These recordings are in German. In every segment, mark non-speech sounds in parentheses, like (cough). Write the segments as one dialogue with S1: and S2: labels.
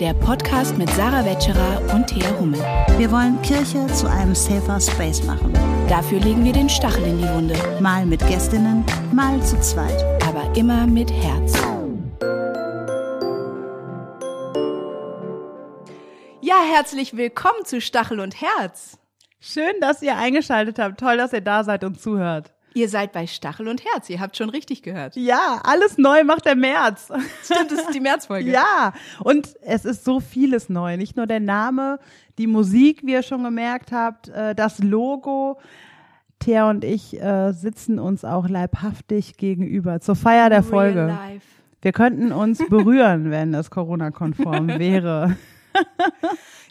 S1: der Podcast mit Sarah Wetscherer und Thea Hummel.
S2: Wir wollen Kirche zu einem safer Space machen.
S1: Dafür legen wir den Stachel in die Wunde,
S2: Mal mit Gästinnen, mal zu zweit.
S1: aber immer mit Herz.
S3: Ja, herzlich willkommen zu Stachel und Herz.
S4: Schön, dass ihr eingeschaltet habt. Toll, dass ihr da seid und zuhört.
S3: Ihr seid bei Stachel und Herz. Ihr habt schon richtig gehört.
S4: Ja, alles neu macht der März.
S3: Stimmt, das ist die Märzfolge.
S4: Ja, und es ist so vieles neu. Nicht nur der Name, die Musik, wie ihr schon gemerkt habt, äh, das Logo. Thea und ich äh, sitzen uns auch leibhaftig gegenüber zur Feier der
S3: Real
S4: Folge.
S3: life.
S4: Wir könnten uns berühren, (laughs) wenn es Corona-konform (laughs) wäre.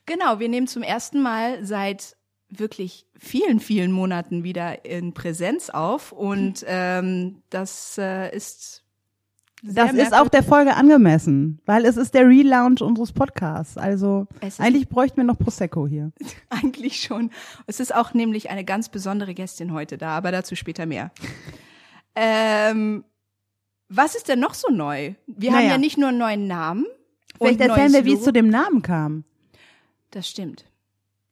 S3: Genau, wir nehmen zum ersten Mal seit wirklich vielen, vielen Monaten wieder in Präsenz auf und ähm, das äh, ist
S4: Das ist auch der Folge angemessen, weil es ist der Relaunch unseres Podcasts. Also eigentlich bräuchten wir noch Prosecco hier. (laughs)
S3: Eigentlich schon. Es ist auch nämlich eine ganz besondere Gästin heute da, aber dazu später mehr. (laughs) Ähm, was ist denn noch so neu? Wir haben
S4: Naja.
S3: ja nicht nur einen neuen Namen.
S4: Vielleicht erzählen wir, wie es zu dem Namen kam.
S3: Das stimmt.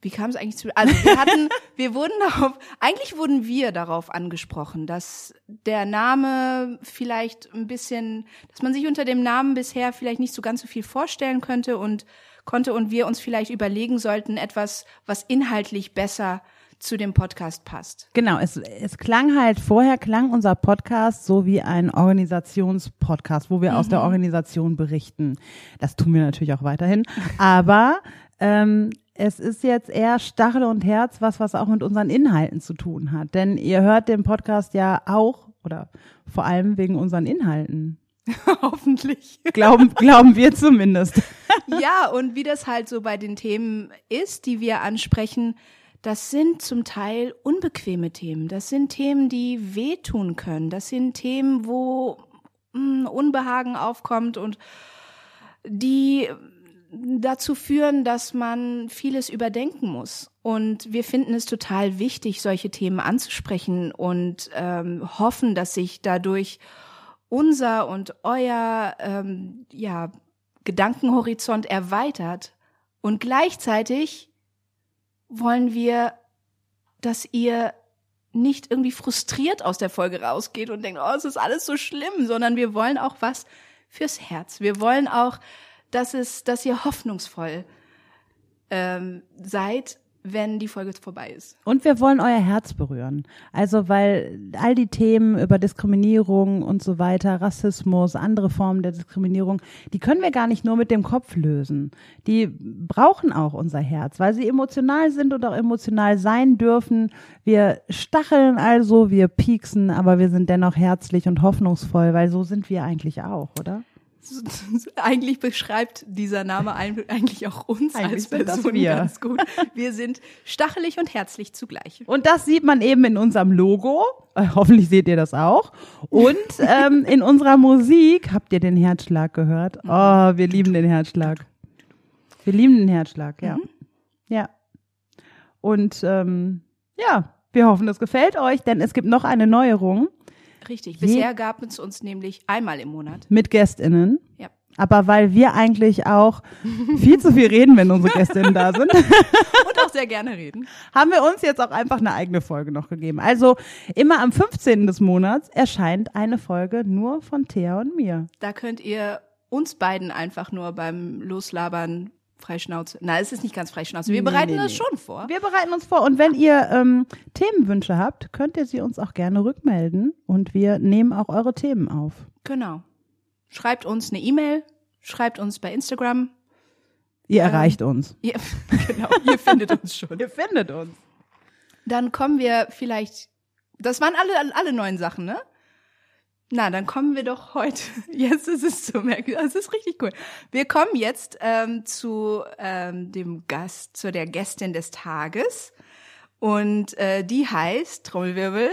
S3: Wie kam es eigentlich zu? Also wir hatten, (laughs) wir wurden darauf, eigentlich wurden wir darauf angesprochen, dass der Name vielleicht ein bisschen, dass man sich unter dem Namen bisher vielleicht nicht so ganz so viel vorstellen könnte und konnte und wir uns vielleicht überlegen sollten, etwas, was inhaltlich besser zu dem Podcast passt.
S4: Genau, es, es klang halt, vorher klang unser Podcast so wie ein Organisationspodcast, wo wir aus der Organisation berichten. Das tun wir natürlich auch weiterhin. Aber ähm, es ist jetzt eher Stachel und Herz, was was auch mit unseren Inhalten zu tun hat. Denn ihr hört den Podcast ja auch oder vor allem wegen unseren Inhalten. (laughs)
S3: Hoffentlich.
S4: Glauben, glauben wir zumindest. (laughs)
S3: ja, und wie das halt so bei den Themen ist, die wir ansprechen, das sind zum Teil unbequeme Themen. Das sind Themen, die wehtun können. Das sind Themen, wo mh, Unbehagen aufkommt und die dazu führen, dass man vieles überdenken muss. Und wir finden es total wichtig, solche Themen anzusprechen und ähm, hoffen, dass sich dadurch unser und euer ähm, ja, Gedankenhorizont erweitert. Und gleichzeitig wollen wir, dass ihr nicht irgendwie frustriert aus der Folge rausgeht und denkt, oh, es ist alles so schlimm, sondern wir wollen auch was fürs Herz. Wir wollen auch, dass es, dass ihr hoffnungsvoll ähm, seid, wenn die Folge vorbei ist.
S4: Und wir wollen euer Herz berühren. Also, weil all die Themen über Diskriminierung und so weiter, Rassismus, andere Formen der Diskriminierung, die können wir gar nicht nur mit dem Kopf lösen. Die brauchen auch unser Herz, weil sie emotional sind und auch emotional sein dürfen. Wir stacheln also, wir pieksen, aber wir sind dennoch herzlich und hoffnungsvoll, weil so sind wir eigentlich auch, oder? (laughs)
S3: Eigentlich beschreibt dieser Name eigentlich auch uns
S4: Eigentlich
S3: als
S4: das
S3: Person
S4: wir.
S3: ganz gut. Wir sind stachelig und herzlich zugleich.
S4: Und das sieht man eben in unserem Logo. Äh, hoffentlich seht ihr das auch. Und ähm, in unserer Musik habt ihr den Herzschlag gehört. Oh, wir lieben den Herzschlag. Wir lieben den Herzschlag, ja. Ja. Und ähm, ja, wir hoffen, es gefällt euch, denn es gibt noch eine Neuerung
S3: Richtig.
S4: Je-
S3: Bisher gab es uns nämlich einmal im Monat.
S4: mit GästInnen.
S3: Ja.
S4: Aber weil wir eigentlich auch viel zu viel reden, wenn unsere GästInnen da sind, (laughs)
S3: Und auch sehr gerne reden.
S4: haben wir uns jetzt auch einfach eine eigene Folge noch gegeben. Also immer am 15. des Monats erscheint eine Folge nur von Thea und mir.
S3: Da könnt ihr uns beiden einfach nur beim Loslabern freischnauze. Na, es ist nicht ganz freischnauze. Wir
S4: Nee,
S3: bereiten
S4: nee,
S3: das
S4: nee.
S3: schon vor.
S4: Wir bereiten uns vor und wenn ihr ähm, Themenwünsche habt, könnt ihr sie uns auch gerne rückmelden und wir nehmen auch eure Themen auf.
S3: Genau. Schreibt uns eine E-Mail, schreibt uns bei Instagram.
S4: Ihr erreicht uns. (laughs)
S3: Ihr, genau, ihr findet uns schon.
S4: Ihr findet uns.
S3: Dann kommen wir vielleicht. Das waren alle, alle neuen Sachen, ne? Na, dann kommen wir doch heute. (laughs) Jetzt ist es so merkwürdig. Das ist richtig cool. Wir kommen jetzt ähm, zu ähm, dem Gast, zu der Gästin des Tages. Und äh, die heißt, Trommelwirbel,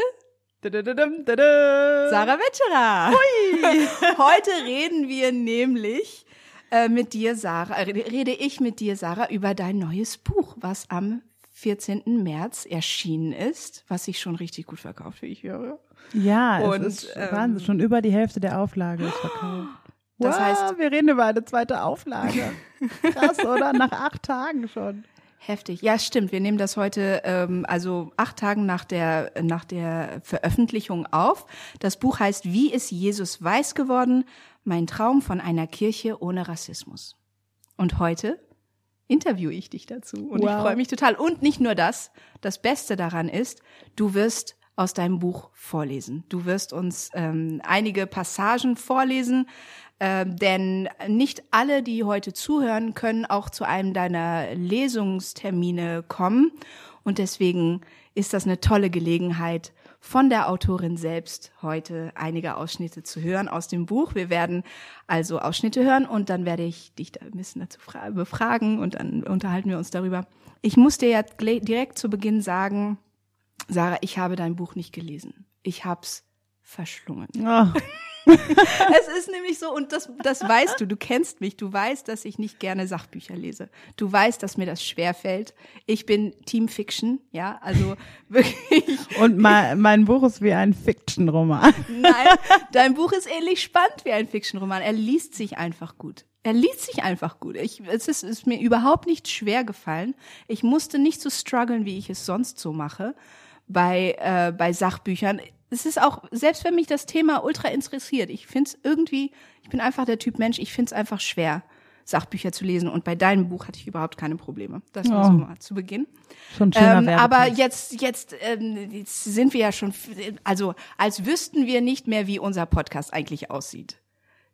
S3: Sarah Wetscherer. (laughs) Heute reden wir nämlich äh, mit dir, Sarah, äh, rede ich mit dir, Sarah, über dein neues Buch, was am 14. März erschienen ist, was sich schon richtig gut verkauft, wie ich höre.
S4: Ja,
S3: Und,
S4: es ist
S3: ähm,
S4: Wahnsinn. Schon über die Hälfte der Auflage ist verkauft. (gasps)
S3: Das
S4: wow,
S3: heißt,
S4: wir reden über eine zweite Auflage. (laughs) Krass, oder? Nach acht Tagen schon.
S3: Heftig. Ja, stimmt. Wir nehmen das heute ähm, also acht Tagen nach der nach der Veröffentlichung auf. Das Buch heißt Wie ist Jesus weiß geworden? Mein Traum von einer Kirche ohne Rassismus. Und heute interviewe ich dich dazu und
S4: Wow.
S3: ich freue mich total. Und nicht nur das. Das Beste daran ist, du wirst aus deinem Buch vorlesen. Du wirst uns ähm, einige Passagen vorlesen, ähm, denn nicht alle, die heute zuhören, können auch zu einem deiner Lesungstermine kommen. Und deswegen ist das eine tolle Gelegenheit, von der Autorin selbst heute einige Ausschnitte zu hören aus dem Buch. Wir werden also Ausschnitte hören und dann werde ich dich da ein bisschen dazu fra- befragen und dann unterhalten wir uns darüber. Ich muss dir ja direkt zu Beginn sagen, Sarah, ich habe dein Buch nicht gelesen. Ich hab's verschlungen.
S4: Oh, (laughs)
S3: Es ist nämlich so, und das, das weißt du, du kennst mich, du weißt, dass ich nicht gerne Sachbücher lese. Du weißt, dass mir das schwerfällt. Ich bin Team Fiction, ja, also (laughs) wirklich.
S4: und mein, mein Buch ist wie ein Fiction-Roman.
S3: Nein, dein Buch ist ähnlich spannend wie ein Fiction-Roman. Er liest sich einfach gut. Er liest sich einfach gut. Ich, es ist, ist mir überhaupt nicht schwer gefallen. Ich musste nicht so strugglen, wie ich es sonst so mache bei, äh, bei Sachbüchern. Es ist auch, selbst wenn mich das Thema ultra interessiert, ich finde es irgendwie, ich bin einfach der Typ Mensch, ich finde es einfach schwer, Sachbücher zu lesen. Und bei deinem Buch hatte ich überhaupt keine Probleme. Das nur
S4: Oh.
S3: so mal zu Beginn.
S4: Schon schöner
S3: Ähm, aber jetzt, jetzt, ähm, jetzt sind wir ja schon, also als wüssten wir nicht mehr, wie unser Podcast eigentlich aussieht.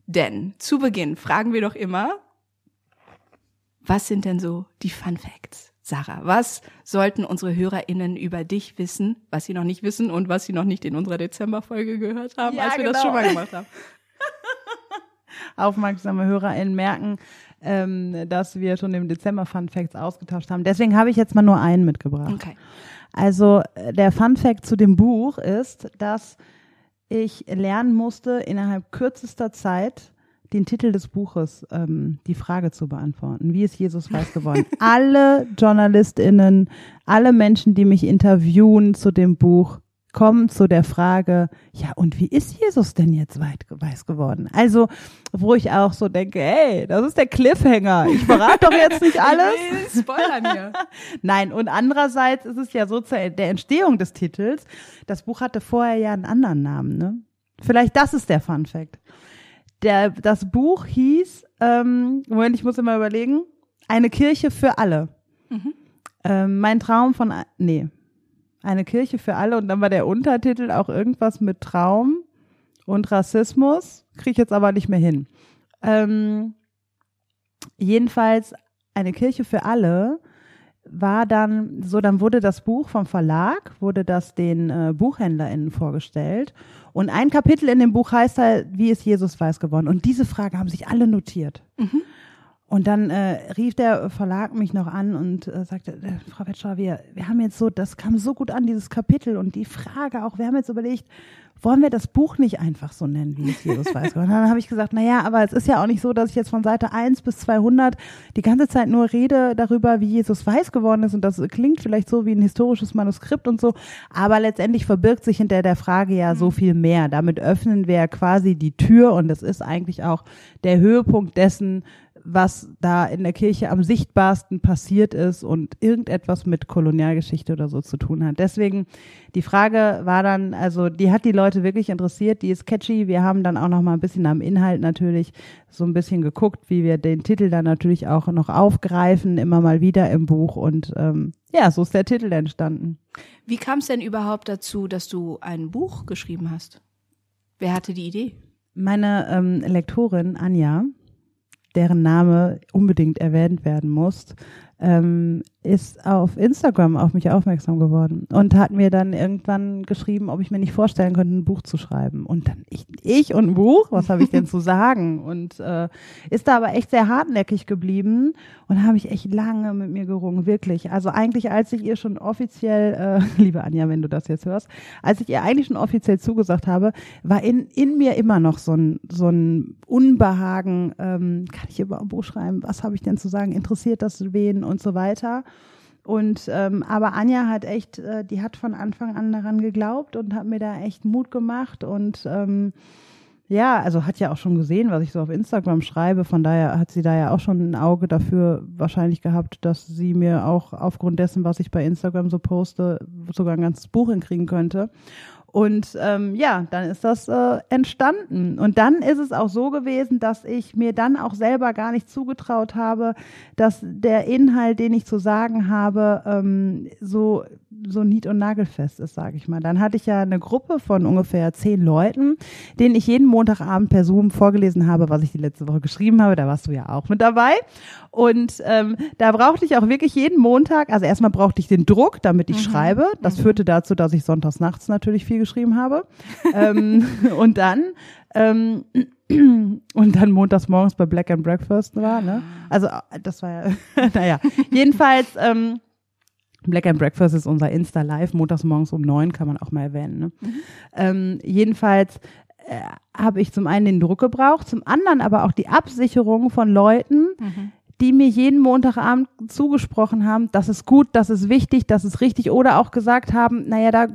S3: Denn zu Beginn fragen wir doch immer, was sind denn so die Fun Facts? Sarah, was sollten unsere HörerInnen über dich wissen, was sie noch nicht wissen und was sie noch nicht in unserer Dezemberfolge gehört haben,
S4: Ja,
S3: als wir das
S4: genau.
S3: schon mal gemacht haben? (laughs)
S4: aufmerksame HörerInnen merken, ähm, dass wir schon im Dezember Fun Facts ausgetauscht haben. Deswegen habe ich jetzt mal nur einen mitgebracht.
S3: Okay.
S4: Also äh, der Fun Fact zu dem Buch ist, dass ich lernen musste, innerhalb kürzester Zeit den Titel des Buches, ähm, die Frage zu beantworten. Wie ist Jesus weiß geworden? (laughs) alle JournalistInnen, alle Menschen, die mich interviewen zu dem Buch, kommen zu der Frage, ja, und wie ist Jesus denn jetzt weit, weiß geworden? Also, wo ich auch so denke, hey, das ist der Cliffhanger. Ich verrate doch jetzt nicht (laughs) alles.
S3: Spoilern hier. (laughs)
S4: Nein, und andererseits ist es ja so zur der Entstehung des Titels. Das Buch hatte vorher ja einen anderen Namen, ne? Vielleicht das ist der Fun Fact. Der, das Buch hieß, ähm, Moment, ich muss immer überlegen, eine Kirche für alle. Ähm, mein Traum von, nee, eine Kirche für alle und dann war der Untertitel auch irgendwas mit Traum und Rassismus, kriege ich jetzt aber nicht mehr hin. Ähm, jedenfalls eine Kirche für alle war dann so, dann wurde das Buch vom Verlag, wurde das den äh, BuchhändlerInnen vorgestellt. Und ein Kapitel in dem Buch heißt halt, wie ist Jesus weiß geworden? Und diese Frage haben sich alle notiert. Und dann äh, rief der Verlag mich noch an und äh, sagte, äh, Frau Wetschauer, wir, wir haben jetzt so, das kam so gut an, dieses Kapitel und die Frage auch, wir haben jetzt überlegt, wollen wir das Buch nicht einfach so nennen, wie es Jesus weiß? Und dann habe ich gesagt, na ja, aber es ist ja auch nicht so, dass ich jetzt von Seite 1 bis 200 die ganze Zeit nur rede darüber, wie Jesus weiß geworden ist und das klingt vielleicht so wie ein historisches Manuskript und so, aber letztendlich verbirgt sich hinter der Frage ja so viel mehr. Damit öffnen wir quasi die Tür und das ist eigentlich auch der Höhepunkt dessen, was da in der Kirche am sichtbarsten passiert ist und irgendetwas mit Kolonialgeschichte oder so zu tun hat. Deswegen die Frage war dann, also die hat die Leute wirklich interessiert, die ist catchy. Wir haben dann auch noch mal ein bisschen am Inhalt natürlich so ein bisschen geguckt, wie wir den Titel dann natürlich auch noch aufgreifen, immer mal wieder im Buch und ähm, ja, so ist der Titel entstanden.
S3: Wie kam es denn überhaupt dazu, dass du ein Buch geschrieben hast? Wer hatte die Idee?
S4: Meine ähm, Lektorin Anja, deren Name unbedingt erwähnt werden muss, ähm, ist auf Instagram auf mich aufmerksam geworden und hat mir dann irgendwann geschrieben, ob ich mir nicht vorstellen könnte, ein Buch zu schreiben. Und dann ich, ich und ein Buch, was habe ich denn zu (laughs) sagen? Und äh, ist da aber echt sehr hartnäckig geblieben und habe ich echt lange mit mir gerungen, wirklich. Also eigentlich, als ich ihr schon offiziell, äh, (laughs) liebe Anja, wenn du das jetzt hörst, als ich ihr eigentlich schon offiziell zugesagt habe, war in, in mir immer noch so ein, so ein Unbehagen, ähm, kann ich über ein Buch schreiben, was habe ich denn zu sagen, interessiert das wen und so weiter. Und ähm, aber Anja hat echt, äh, die hat von Anfang an daran geglaubt und hat mir da echt Mut gemacht und ähm, ja, also hat ja auch schon gesehen, was ich so auf Instagram schreibe. Von daher hat sie da ja auch schon ein Auge dafür wahrscheinlich gehabt, dass sie mir auch aufgrund dessen, was ich bei Instagram so poste, sogar ein ganzes Buch hinkriegen könnte. Und ähm, ja, dann ist das äh, entstanden. Und dann ist es auch so gewesen, dass ich mir dann auch selber gar nicht zugetraut habe, dass der Inhalt, den ich zu sagen habe, ähm, so so nied- und nagelfest ist, sage ich mal. Dann hatte ich ja eine Gruppe von ungefähr zehn Leuten, denen ich jeden Montagabend per Zoom vorgelesen habe, was ich die letzte Woche geschrieben habe. Da warst du ja auch mit dabei. Und ähm, da brauchte ich auch wirklich jeden Montag, also erstmal brauchte ich den Druck, damit ich mhm. schreibe. Das mhm. führte dazu, dass ich sonntags nachts natürlich viel geschrieben habe. (laughs) ähm, und dann ähm, (clears throat) und dann montags morgens bei Black and Breakfast war, ne? Also das war ja, (laughs) naja, jedenfalls ähm, Black and Breakfast ist unser Insta Live, montags morgens um neun, kann man auch mal erwähnen. Ne? Mhm. Ähm, jedenfalls äh, habe ich zum einen den Druck gebraucht, zum anderen aber auch die Absicherung von Leuten, mhm. die mir jeden Montagabend zugesprochen haben, das ist gut, das ist wichtig, das ist richtig oder auch gesagt haben, naja, da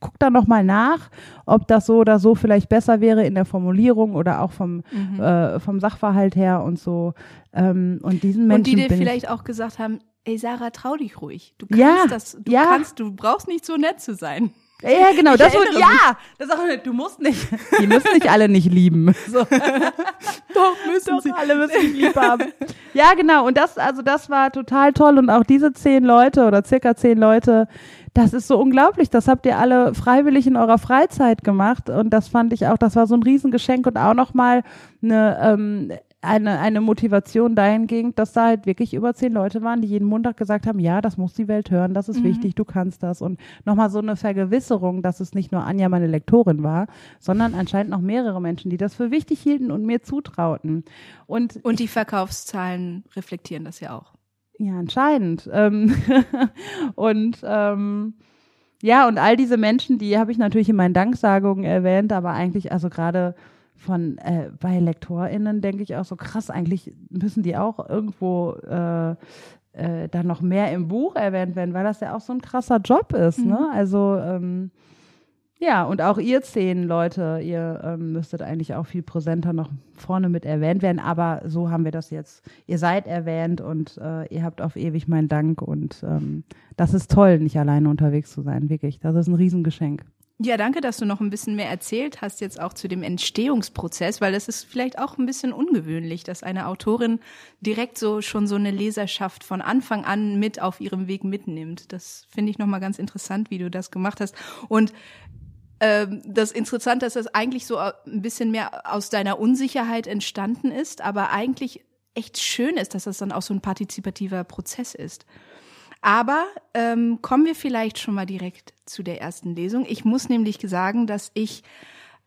S4: guck da noch mal nach, ob das so oder so vielleicht besser wäre in der Formulierung oder auch vom, mhm. äh, vom Sachverhalt her und so. Ähm, und diesen Menschen.
S3: Und die dir vielleicht auch gesagt haben, ey Sarah, trau dich ruhig. Du kannst ja, das, du ja. kannst, du brauchst nicht so nett zu sein.
S4: Ja, genau, ich das wird, ja, das auch, du musst nicht, die müssen nicht alle nicht lieben. (laughs) So.
S3: Doch, müssen Doch, sie.
S4: alle müssen mich lieb haben. Ja, genau, und das, also das war total toll und auch diese zehn Leute oder circa zehn Leute, das ist so unglaublich. Das habt ihr alle freiwillig in eurer Freizeit gemacht und das fand ich auch, das war so ein Riesengeschenk und auch nochmal eine ähm, eine, eine Motivation dahingehend, dass da halt wirklich über zehn Leute waren, die jeden Montag gesagt haben, ja, das muss die Welt hören, das ist mhm. wichtig, du kannst das. Und nochmal so eine Vergewisserung, dass es nicht nur Anja meine Lektorin war, sondern anscheinend noch mehrere Menschen, die das für wichtig hielten und mir zutrauten. Und,
S3: und die Verkaufszahlen reflektieren das ja auch.
S4: Ja, anscheinend. Ähm, (laughs) und ähm, ja, und all diese Menschen, die habe ich natürlich in meinen Danksagungen erwähnt, aber eigentlich, also gerade von äh, bei LektorInnen denke ich auch so krass, eigentlich müssen die auch irgendwo äh, äh, dann noch mehr im Buch erwähnt werden, weil das ja auch so ein krasser Job ist, ne? mhm. ne? Also ähm, ja, und auch ihr zehn Leute, ihr ähm, müsstet eigentlich auch viel präsenter noch vorne mit erwähnt werden, aber so haben wir das jetzt. Ihr seid erwähnt und äh, ihr habt auf ewig meinen Dank und ähm, das ist toll, nicht alleine unterwegs zu sein, wirklich. Das ist ein Riesengeschenk.
S3: Ja, danke, dass du noch ein bisschen mehr erzählt hast jetzt auch zu dem Entstehungsprozess, weil das ist vielleicht auch ein bisschen ungewöhnlich, dass eine Autorin direkt so schon so eine Leserschaft von Anfang an mit auf ihrem Weg mitnimmt. Das finde ich nochmal ganz interessant, wie du das gemacht hast. Und ähm, das Interessante ist, dass das eigentlich so ein bisschen mehr aus deiner Unsicherheit entstanden ist, aber eigentlich echt schön ist, dass das dann auch so ein partizipativer Prozess ist. Aber ähm, kommen wir vielleicht schon mal direkt zu der ersten Lesung. Ich muss nämlich sagen, dass ich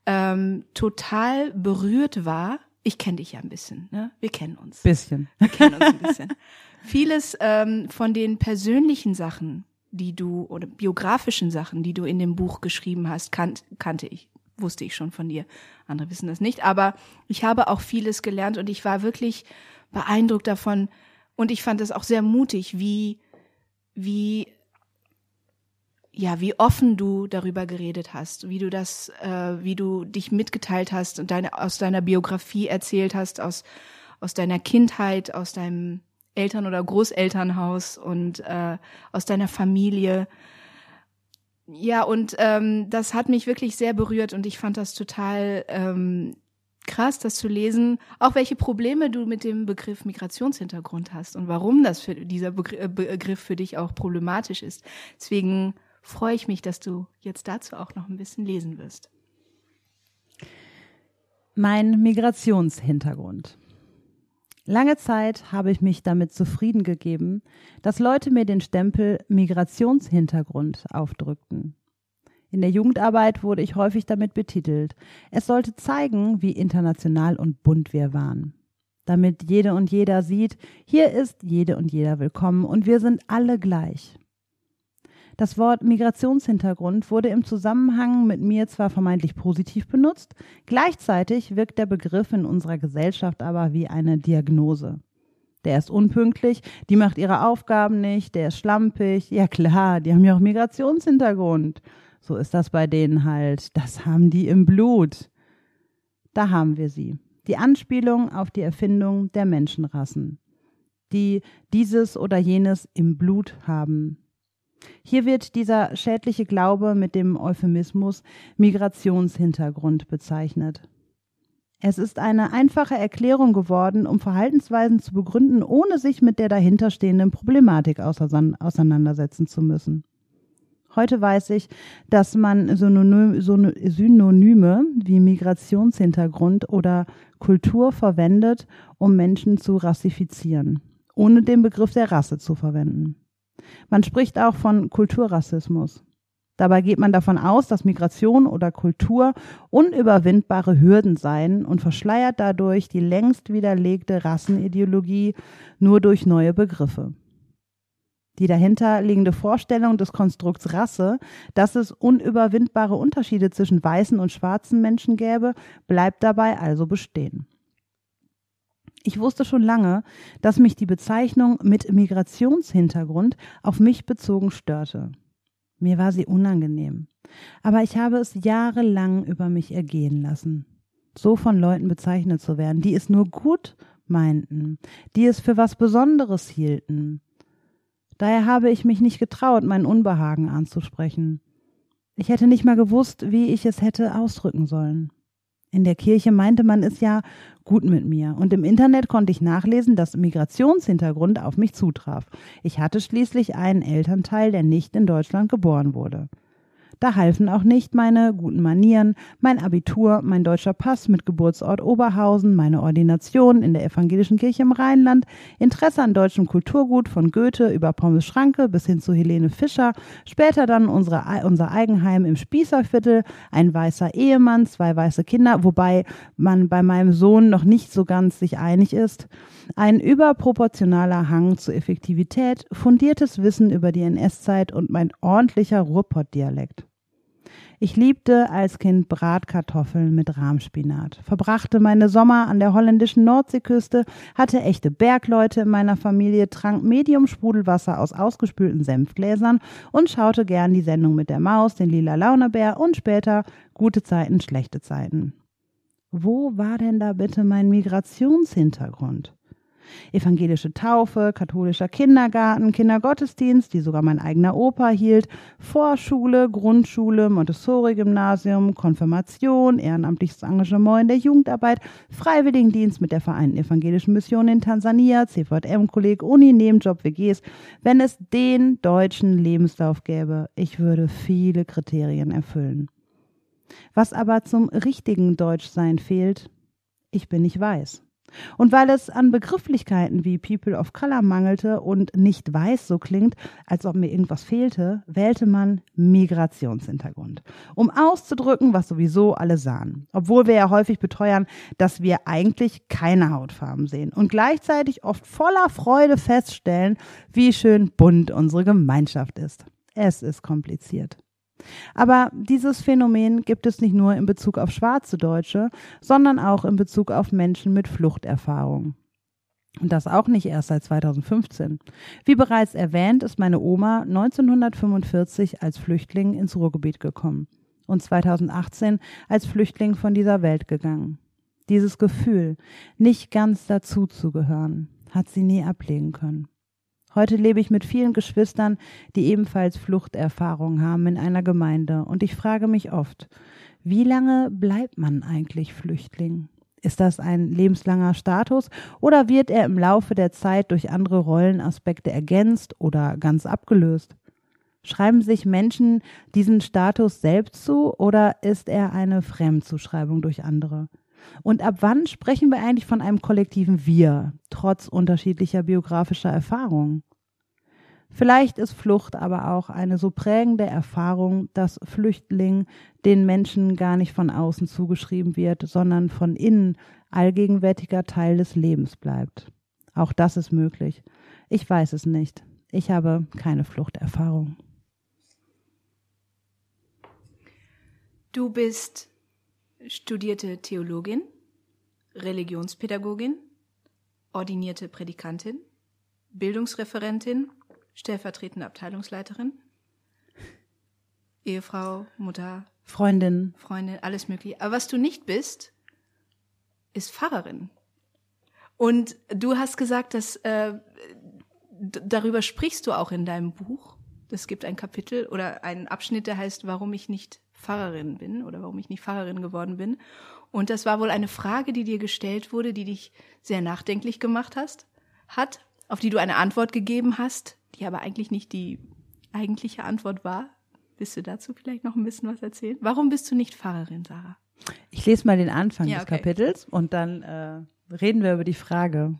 S3: ähm, total berührt war. Ich kenne dich ja ein bisschen, ne? Wir kennen uns.
S4: Bisschen.
S3: Wir kennen uns ein bisschen. (laughs) Vieles ähm, von den persönlichen Sachen, die du oder biografischen Sachen, die du in dem Buch geschrieben hast, kan kannte ich, wusste ich schon von dir. Andere wissen das nicht, aber ich habe auch vieles gelernt und ich war wirklich beeindruckt davon und ich fand es auch sehr mutig, wie wie ja, wie offen du darüber geredet hast, wie du das, äh, wie du dich mitgeteilt hast und deine aus deiner Biografie erzählt hast, aus aus deiner Kindheit, aus deinem Eltern- oder Großelternhaus und äh, aus deiner Familie. Ja, und ähm, das hat mich wirklich sehr berührt und ich fand das total ähm, krass, das zu lesen, auch welche Probleme du mit dem Begriff Migrationshintergrund hast und warum das für dieser äh, Begriff für dich auch problematisch ist. Deswegen freue ich mich, dass du jetzt dazu auch noch ein bisschen lesen wirst.
S4: Mein Migrationshintergrund. Lange Zeit habe ich mich damit zufrieden gegeben, dass Leute mir den Stempel Migrationshintergrund aufdrückten. In der Jugendarbeit wurde ich häufig damit betitelt. Es sollte zeigen, wie international und bunt wir waren. Damit jede und jeder sieht, hier ist jede und jeder willkommen und wir sind alle gleich. Das Wort Migrationshintergrund wurde im Zusammenhang mit mir zwar vermeintlich positiv benutzt, gleichzeitig wirkt der Begriff in unserer Gesellschaft aber wie eine Diagnose. Der ist unpünktlich, die macht ihre Aufgaben nicht, der ist schlampig. Ja klar, die haben ja auch Migrationshintergrund. So ist das bei denen halt. Das haben die im Blut. Da haben wir sie. Die Anspielung auf die Erfindung der Menschenrassen, die dieses oder jenes im Blut haben. Hier wird dieser schädliche Glaube mit dem Euphemismus Migrationshintergrund bezeichnet. Es ist eine einfache Erklärung geworden, um Verhaltensweisen zu begründen, ohne sich mit der dahinterstehenden Problematik auseinandersetzen zu müssen. Heute weiß ich, dass man Synonyme wie Migrationshintergrund oder Kultur verwendet, um Menschen zu rassifizieren, ohne den Begriff der Rasse zu verwenden. Man spricht auch von Kulturrassismus. Dabei geht man davon aus, dass Migration oder Kultur unüberwindbare Hürden seien und verschleiert dadurch die längst widerlegte Rassenideologie nur durch neue Begriffe. Die dahinterliegende Vorstellung des Konstrukts Rasse, dass es unüberwindbare Unterschiede zwischen weißen und schwarzen Menschen gäbe, bleibt dabei also bestehen. Ich wusste schon lange, dass mich die Bezeichnung mit Migrationshintergrund auf mich bezogen störte. Mir war sie unangenehm. Aber ich habe es jahrelang über mich ergehen lassen, so von Leuten bezeichnet zu werden, die es nur gut meinten, die es für was Besonderes hielten. Daher habe ich mich nicht getraut, mein Unbehagen anzusprechen. Ich hätte nicht mal gewusst, wie ich es hätte ausdrücken sollen. In der Kirche meinte man es ja gut mit mir und im Internet konnte ich nachlesen, dass Migrationshintergrund auf mich zutraf. Ich hatte schließlich einen Elternteil, der nicht in Deutschland geboren wurde. Da halfen auch nicht meine guten Manieren, mein Abitur, mein deutscher Pass mit Geburtsort Oberhausen, meine Ordination in der evangelischen Kirche im Rheinland, Interesse an deutschem Kulturgut von Goethe über Pommes Schranke bis hin zu Helene Fischer, später dann unsere, unser Eigenheim im Spießerviertel, ein weißer Ehemann, zwei weiße Kinder, wobei man bei meinem Sohn noch nicht so ganz sich einig ist, ein überproportionaler Hang zur Effektivität, fundiertes Wissen über die NS-Zeit und mein ordentlicher Ruhrpott-Dialekt. Ich liebte als Kind Bratkartoffeln mit Rahmspinat, verbrachte meine Sommer an der holländischen Nordseeküste, hatte echte Bergleute in meiner Familie, trank Medium-Sprudelwasser aus ausgespülten Senfgläsern und schaute gern die Sendung mit der Maus, den lila Launebär und später gute Zeiten, schlechte Zeiten. Wo war denn da bitte mein Migrationshintergrund? Evangelische Taufe, katholischer Kindergarten, Kindergottesdienst, die sogar mein eigener Opa hielt, Vorschule, Grundschule, Montessori-Gymnasium, Konfirmation, ehrenamtliches Engagement in der Jugendarbeit, Freiwilligendienst mit der Vereinten Evangelischen Mission in Tansania, CVM-Kolleg, Uni, Nebenjob, WGs. Wenn es den deutschen Lebenslauf gäbe, ich würde viele Kriterien erfüllen. Was aber zum richtigen Deutschsein fehlt, ich bin nicht weiß. Und weil es an Begrifflichkeiten wie People of Color mangelte und nicht weiß so klingt, als ob mir irgendwas fehlte, wählte man Migrationshintergrund, um auszudrücken, was sowieso alle sahen. Obwohl wir ja häufig beteuern, dass wir eigentlich keine Hautfarben sehen und gleichzeitig oft voller Freude feststellen, wie schön bunt unsere Gemeinschaft ist. Es ist kompliziert. Aber dieses Phänomen gibt es nicht nur in Bezug auf schwarze Deutsche, sondern auch in Bezug auf Menschen mit Fluchterfahrung. Und das auch nicht erst seit 2015. Wie bereits erwähnt, ist meine Oma 1945 als Flüchtling ins Ruhrgebiet gekommen und 2018 als Flüchtling von dieser Welt gegangen. Dieses Gefühl, nicht ganz dazuzugehören, hat sie nie ablegen können. Heute lebe ich mit vielen Geschwistern, die ebenfalls Fluchterfahrung haben in einer Gemeinde. Und ich frage mich oft, wie lange bleibt man eigentlich Flüchtling? Ist das ein lebenslanger Status oder wird er im Laufe der Zeit durch andere Rollenaspekte ergänzt oder ganz abgelöst? Schreiben sich Menschen diesen Status selbst zu oder ist er eine Fremdzuschreibung durch andere? Und ab wann sprechen wir eigentlich von einem kollektiven Wir, trotz unterschiedlicher biografischer Erfahrungen? Vielleicht ist Flucht aber auch eine so prägende Erfahrung, dass Flüchtling den Menschen gar nicht von außen zugeschrieben wird, sondern von innen allgegenwärtiger Teil des Lebens bleibt. Auch das ist möglich. Ich weiß es nicht. Ich habe keine Fluchterfahrung.
S3: Du bist studierte Theologin, Religionspädagogin, ordinierte Predikantin, Bildungsreferentin stellvertretende Abteilungsleiterin, Ehefrau, Mutter,
S4: Freundin.
S3: Freundin, alles mögliche. Aber was du nicht bist, ist Pfarrerin. Und du hast gesagt, dass äh, darüber sprichst du auch in deinem Buch. Es gibt ein Kapitel oder einen Abschnitt, der heißt, warum ich nicht Pfarrerin bin oder warum ich nicht Pfarrerin geworden bin. Und das war wohl eine Frage, die dir gestellt wurde, die dich sehr nachdenklich gemacht hast, hat, auf die du eine Antwort gegeben hast, die aber eigentlich nicht die eigentliche Antwort war. Willst du dazu vielleicht noch ein bisschen was erzählen? Warum bist du nicht Pfarrerin, Sarah?
S4: Ich lese mal den Anfang
S3: Ja,
S4: des
S3: okay.
S4: Kapitels und dann äh, reden wir über die Frage,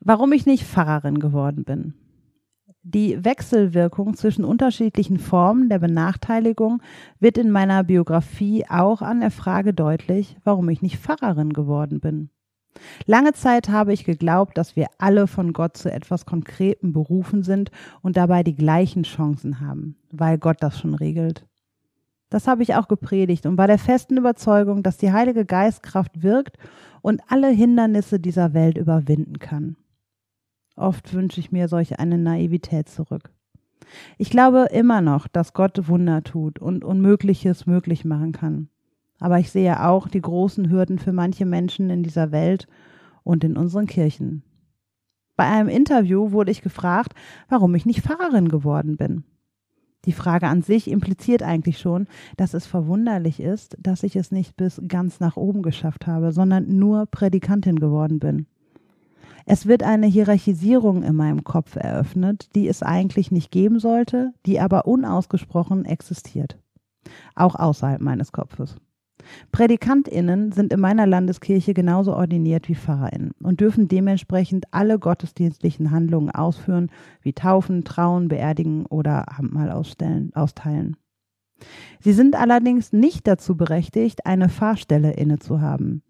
S4: warum ich nicht Pfarrerin geworden bin. Die Wechselwirkung zwischen unterschiedlichen Formen der Benachteiligung wird in meiner Biografie auch an der Frage deutlich, warum ich nicht Pfarrerin geworden bin. Lange Zeit habe ich geglaubt, dass wir alle von Gott zu etwas Konkretem berufen sind und dabei die gleichen Chancen haben, weil Gott das schon regelt. Das habe ich auch gepredigt und war der festen Überzeugung, dass die Heilige Geistkraft wirkt und alle Hindernisse dieser Welt überwinden kann. Oft wünsche ich mir solch eine Naivität zurück. Ich glaube immer noch, dass Gott Wunder tut und Unmögliches möglich machen kann. Aber ich sehe auch die großen Hürden für manche Menschen in dieser Welt und in unseren Kirchen. Bei einem Interview wurde ich gefragt, warum ich nicht Pfarrerin geworden bin. Die Frage an sich impliziert eigentlich schon, dass es verwunderlich ist, dass ich es nicht bis ganz nach oben geschafft habe, sondern nur Predikantin geworden bin. Es wird eine Hierarchisierung in meinem Kopf eröffnet, die es eigentlich nicht geben sollte, die aber unausgesprochen existiert. Auch außerhalb meines Kopfes. PrädikantInnen sind in meiner Landeskirche genauso ordiniert wie PfarrerInnen und dürfen dementsprechend alle gottesdienstlichen Handlungen ausführen, wie Taufen, Trauen, Beerdigen oder Abendmahl austeilen. Sie sind allerdings nicht dazu berechtigt, eine Pfarrstelle inne zu haben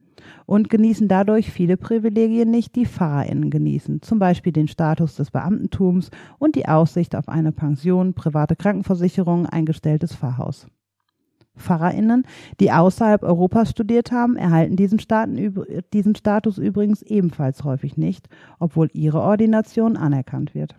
S4: und genießen dadurch viele Privilegien nicht, die PfarrerInnen genießen, zum Beispiel den Status des Beamtentums und die Aussicht auf eine Pension, private Krankenversicherung, eingestelltes Pfarrhaus. PfarrerInnen, die außerhalb Europas studiert haben, erhalten diesen, Staaten, diesen Status übrigens ebenfalls häufig nicht, obwohl ihre Ordination anerkannt wird.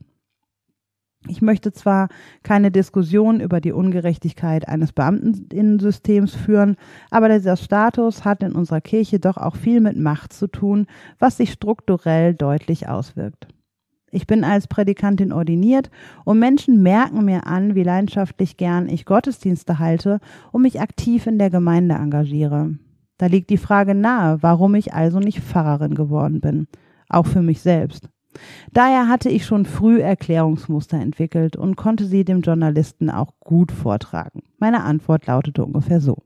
S4: Ich möchte zwar keine Diskussion über die Ungerechtigkeit eines Beamteninnensystems führen, aber dieser Status hat in unserer Kirche doch auch viel mit Macht zu tun, was sich strukturell deutlich auswirkt. Ich bin als Prädikantin ordiniert und Menschen merken mir an, wie leidenschaftlich gern ich Gottesdienste halte und mich aktiv in der Gemeinde engagiere. Da liegt die Frage nahe, warum ich also nicht Pfarrerin geworden bin, auch für mich selbst. Daher hatte ich schon früh Erklärungsmuster entwickelt und konnte sie dem Journalisten auch gut vortragen. Meine Antwort lautete ungefähr so.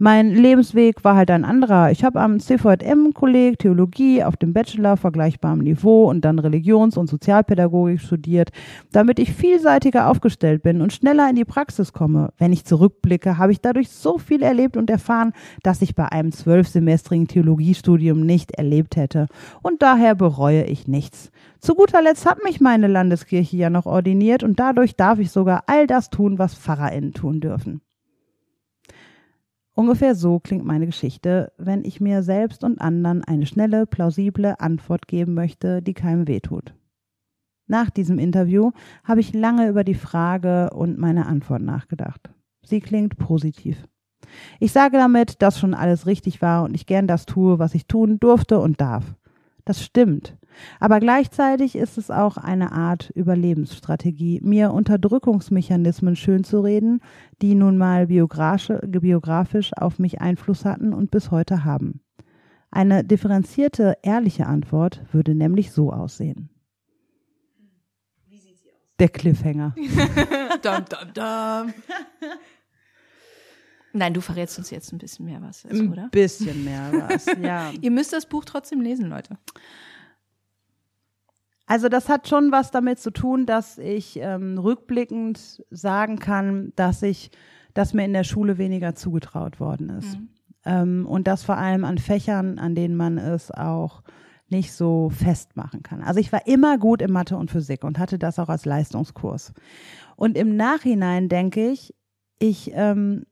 S4: Mein Lebensweg war halt ein anderer. Ich habe am CVM-Kolleg Theologie auf dem Bachelor vergleichbarem Niveau und dann Religions- und Sozialpädagogik studiert, damit ich vielseitiger aufgestellt bin und schneller in die Praxis komme. Wenn ich zurückblicke, habe ich dadurch so viel erlebt und erfahren, dass ich bei einem zwölfsemestrigen Theologiestudium nicht erlebt hätte. Und daher bereue ich nichts. Zu guter Letzt hat mich meine Landeskirche ja noch ordiniert und dadurch darf ich sogar all das tun, was PfarrerInnen tun dürfen. Ungefähr so klingt meine Geschichte, wenn ich mir selbst und anderen eine schnelle, plausible Antwort geben möchte, die keinem wehtut. Nach diesem Interview habe ich lange über die Frage und meine Antwort nachgedacht. Sie klingt positiv. Ich sage damit, dass schon alles richtig war und ich gern das tue, was ich tun durfte und darf. Das stimmt. Aber gleichzeitig ist es auch eine Art Überlebensstrategie, mir Unterdrückungsmechanismen schönzureden, die nun mal biografisch, auf mich Einfluss hatten und bis heute haben. Eine differenzierte, ehrliche Antwort würde nämlich so aussehen. Der Cliffhanger. (laughs)
S3: dum, dum, dum. (laughs) Nein, du verrätst uns jetzt ein bisschen mehr was,
S4: Ein
S3: oder?
S4: bisschen mehr was, (laughs) ja.
S3: Ihr müsst das Buch trotzdem lesen, Leute.
S4: Also das hat schon was damit zu tun, dass ich ähm, rückblickend sagen kann, dass ich, dass mir in der Schule weniger zugetraut worden ist. Ähm, und das vor allem an Fächern, an denen man es auch nicht so festmachen kann. Also ich war immer gut in Mathe und Physik und hatte das auch als Leistungskurs. Und im Nachhinein denke ich, ich ähm,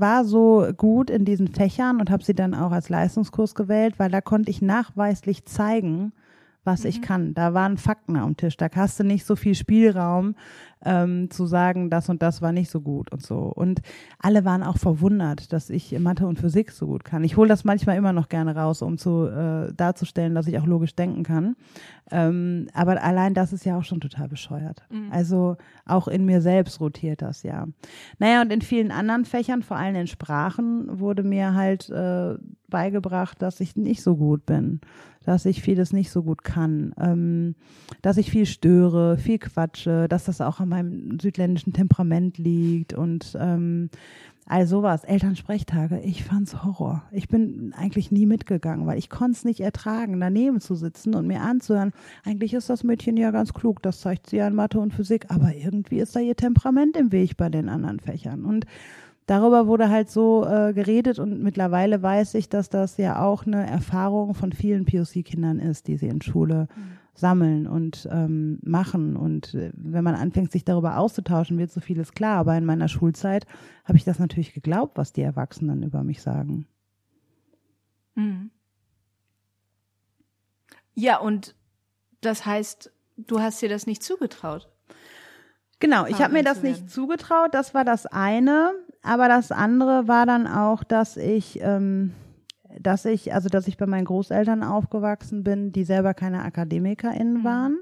S4: war so gut in diesen Fächern und habe sie dann auch als Leistungskurs gewählt, weil da konnte ich nachweislich zeigen, was ich kann. Da waren Fakten am Tisch. Da hast du nicht so viel Spielraum ähm, zu sagen, das und das war nicht so gut und so. Und alle waren auch verwundert, dass ich Mathe und Physik so gut kann. Ich hole das manchmal immer noch gerne raus, um zu äh, darzustellen, dass ich auch logisch denken kann. Ähm, aber allein das ist ja auch schon total bescheuert.
S3: Mhm.
S4: Also auch in mir selbst rotiert das ja. Naja, und in vielen anderen Fächern, vor allem in Sprachen, wurde mir halt äh, beigebracht, dass ich nicht so gut bin, dass ich vieles nicht so gut kann, ähm, dass ich viel störe, viel quatsche, dass das auch an meinem südländischen Temperament liegt und ähm, all sowas. Elternsprechtage, ich fand's Horror. Ich bin eigentlich nie mitgegangen, weil ich konnte es nicht ertragen, daneben zu sitzen und mir anzuhören. Eigentlich ist das Mädchen ja ganz klug, das zeigt sie ja in Mathe und Physik, aber irgendwie ist da ihr Temperament im Weg bei den anderen Fächern. Und darüber wurde halt so äh, geredet und mittlerweile weiß ich, dass das ja auch eine Erfahrung von vielen POC-Kindern ist, die sie in Schule sammeln und ähm, machen. Und äh, wenn man anfängt, sich darüber auszutauschen, wird so vieles klar. Aber in meiner Schulzeit habe ich das natürlich geglaubt, was die Erwachsenen über mich sagen.
S3: Mhm. Ja, und das heißt, du hast dir das nicht zugetraut.
S4: Genau, ich habe mir das nicht zugetraut, das war das eine, aber das andere war dann auch, dass ich, ähm, dass ich, also dass ich bei meinen Großeltern aufgewachsen bin, die selber keine AkademikerInnen
S3: Mhm.
S4: waren.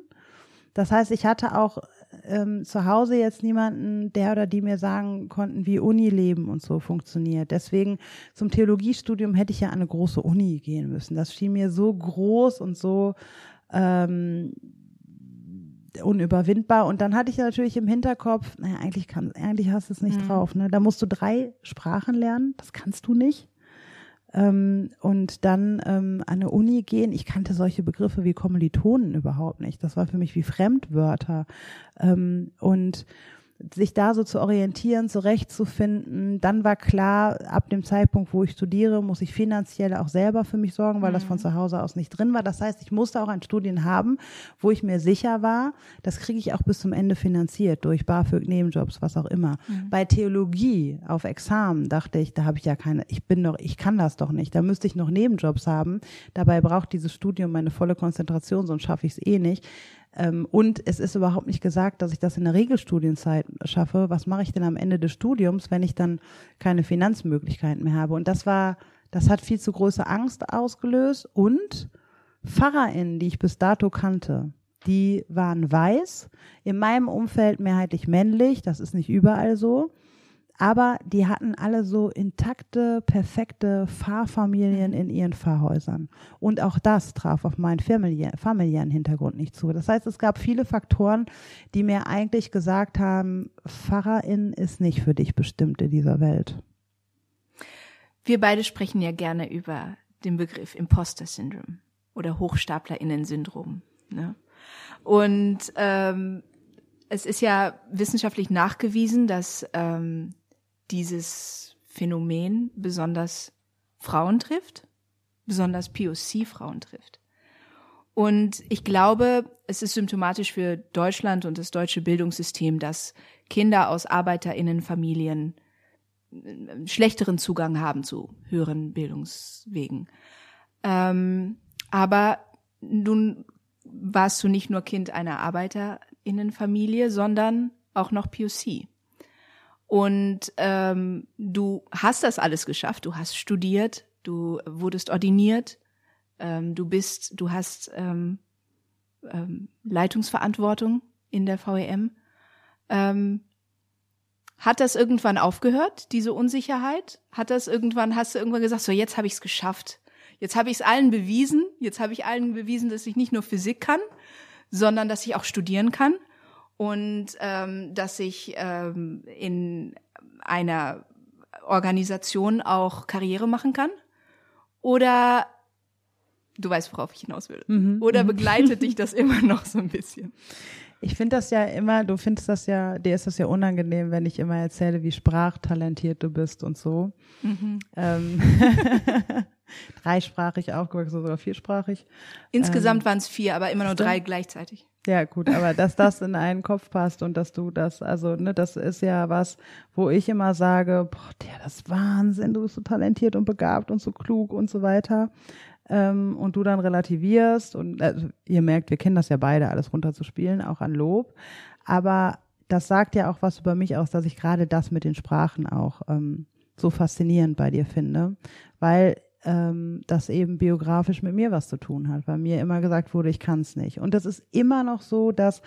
S4: Das heißt, ich hatte auch ähm, zu Hause jetzt niemanden, der oder die mir sagen konnten, wie Unileben und so funktioniert. Deswegen zum Theologiestudium hätte ich ja an eine große Uni gehen müssen. Das schien mir so groß und so ähm, unüberwindbar. Und dann hatte ich natürlich im Hinterkopf, naja, eigentlich kann, eigentlich hast du es nicht drauf. Ne? Da musst du drei Sprachen lernen. Das kannst du nicht. Ähm, und dann ähm, an eine Uni gehen. Ich kannte solche Begriffe wie Kommilitonen überhaupt nicht. Das war für mich wie Fremdwörter. Ähm, und sich da so zu orientieren, zurechtzufinden. Dann war klar, ab dem Zeitpunkt, wo ich studiere, muss ich finanziell auch selber für mich sorgen, weil das von zu Hause aus nicht drin war. Das heißt, ich musste auch ein Studien haben, wo ich mir sicher war, das kriege ich auch bis zum Ende finanziert, durch BAföG, Nebenjobs, was auch immer. Bei Theologie auf Examen dachte ich, da habe ich ja keine, ich bin doch, ich kann das doch nicht. Da müsste ich noch Nebenjobs haben. Dabei braucht dieses Studium meine volle Konzentration, sonst schaffe ich es eh nicht. Ähm, und es ist überhaupt nicht gesagt, dass ich das in der Regelstudienzeit schaffe. Was mache ich denn am Ende des Studiums, wenn ich dann keine Finanzmöglichkeiten mehr habe? Und das war, das hat viel zu große Angst ausgelöst. Und PfarrerInnen, die ich bis dato kannte, die waren weiß, in meinem Umfeld mehrheitlich männlich, das ist nicht überall so. Aber die hatten alle so intakte, perfekte Pfarrfamilien in ihren Pfarrhäusern. Und auch das traf auf meinen familiä familiären Hintergrund nicht zu. Das heißt, es gab viele Faktoren, die mir eigentlich gesagt haben, Pfarrerin ist nicht für dich bestimmt in dieser Welt.
S3: Wir beide sprechen ja gerne über den Begriff Imposter-Syndrom oder HochstaplerInnen-Syndrom. Ne? Und ähm, es ist ja wissenschaftlich nachgewiesen, dass ähm, dieses Phänomen besonders Frauen trifft, besonders POC-Frauen trifft. Und ich glaube, es ist symptomatisch für Deutschland und das deutsche Bildungssystem, dass Kinder aus ArbeiterInnenfamilien einen schlechteren Zugang haben zu höheren Bildungswegen. Ähm, aber nun warst du nicht nur Kind einer ArbeiterInnenfamilie, sondern auch noch POC. Und ähm, du hast das alles geschafft. Du hast studiert, du wurdest ordiniert, ähm, du bist, du hast ähm, ähm, Leitungsverantwortung in der VEM. Ähm, hat das irgendwann aufgehört, diese Unsicherheit? Hat das irgendwann, hast du irgendwann gesagt, so jetzt habe ich es geschafft. Jetzt habe ich es allen bewiesen. Jetzt habe ich allen bewiesen, dass ich nicht nur Physik kann, sondern dass ich auch studieren kann und ähm, dass ich ähm, in einer Organisation auch Karriere machen kann? Oder du weißt, worauf ich hinaus will. Oder begleitet dich das (laughs) immer noch so ein bisschen?
S4: Ich finde das ja immer, du findest das ja, dir ist das ja unangenehm, wenn ich immer erzähle, wie sprachtalentiert du bist und so. Ähm, (laughs) dreisprachig aufgewachsen, sogar viersprachig.
S3: Insgesamt waren es vier, aber immer nur drei gleichzeitig.
S4: Ja, gut, aber dass das in einen Kopf passt und dass du das, also, ne, das ist ja was, wo ich immer sage, boah, der, das ist Wahnsinn, du bist so talentiert und begabt und so klug und so weiter. ähm, und du dann relativierst und also, ihr merkt, wir kennen das ja beide, alles runterzuspielen, auch an Lob. Aber das sagt ja auch was über mich aus, dass ich gerade das mit den Sprachen auch ähm, so faszinierend bei dir finde, weil ähm, das eben biografisch mit mir was zu tun hat, weil mir immer gesagt wurde, ich kann es nicht. Und das ist immer noch so, dass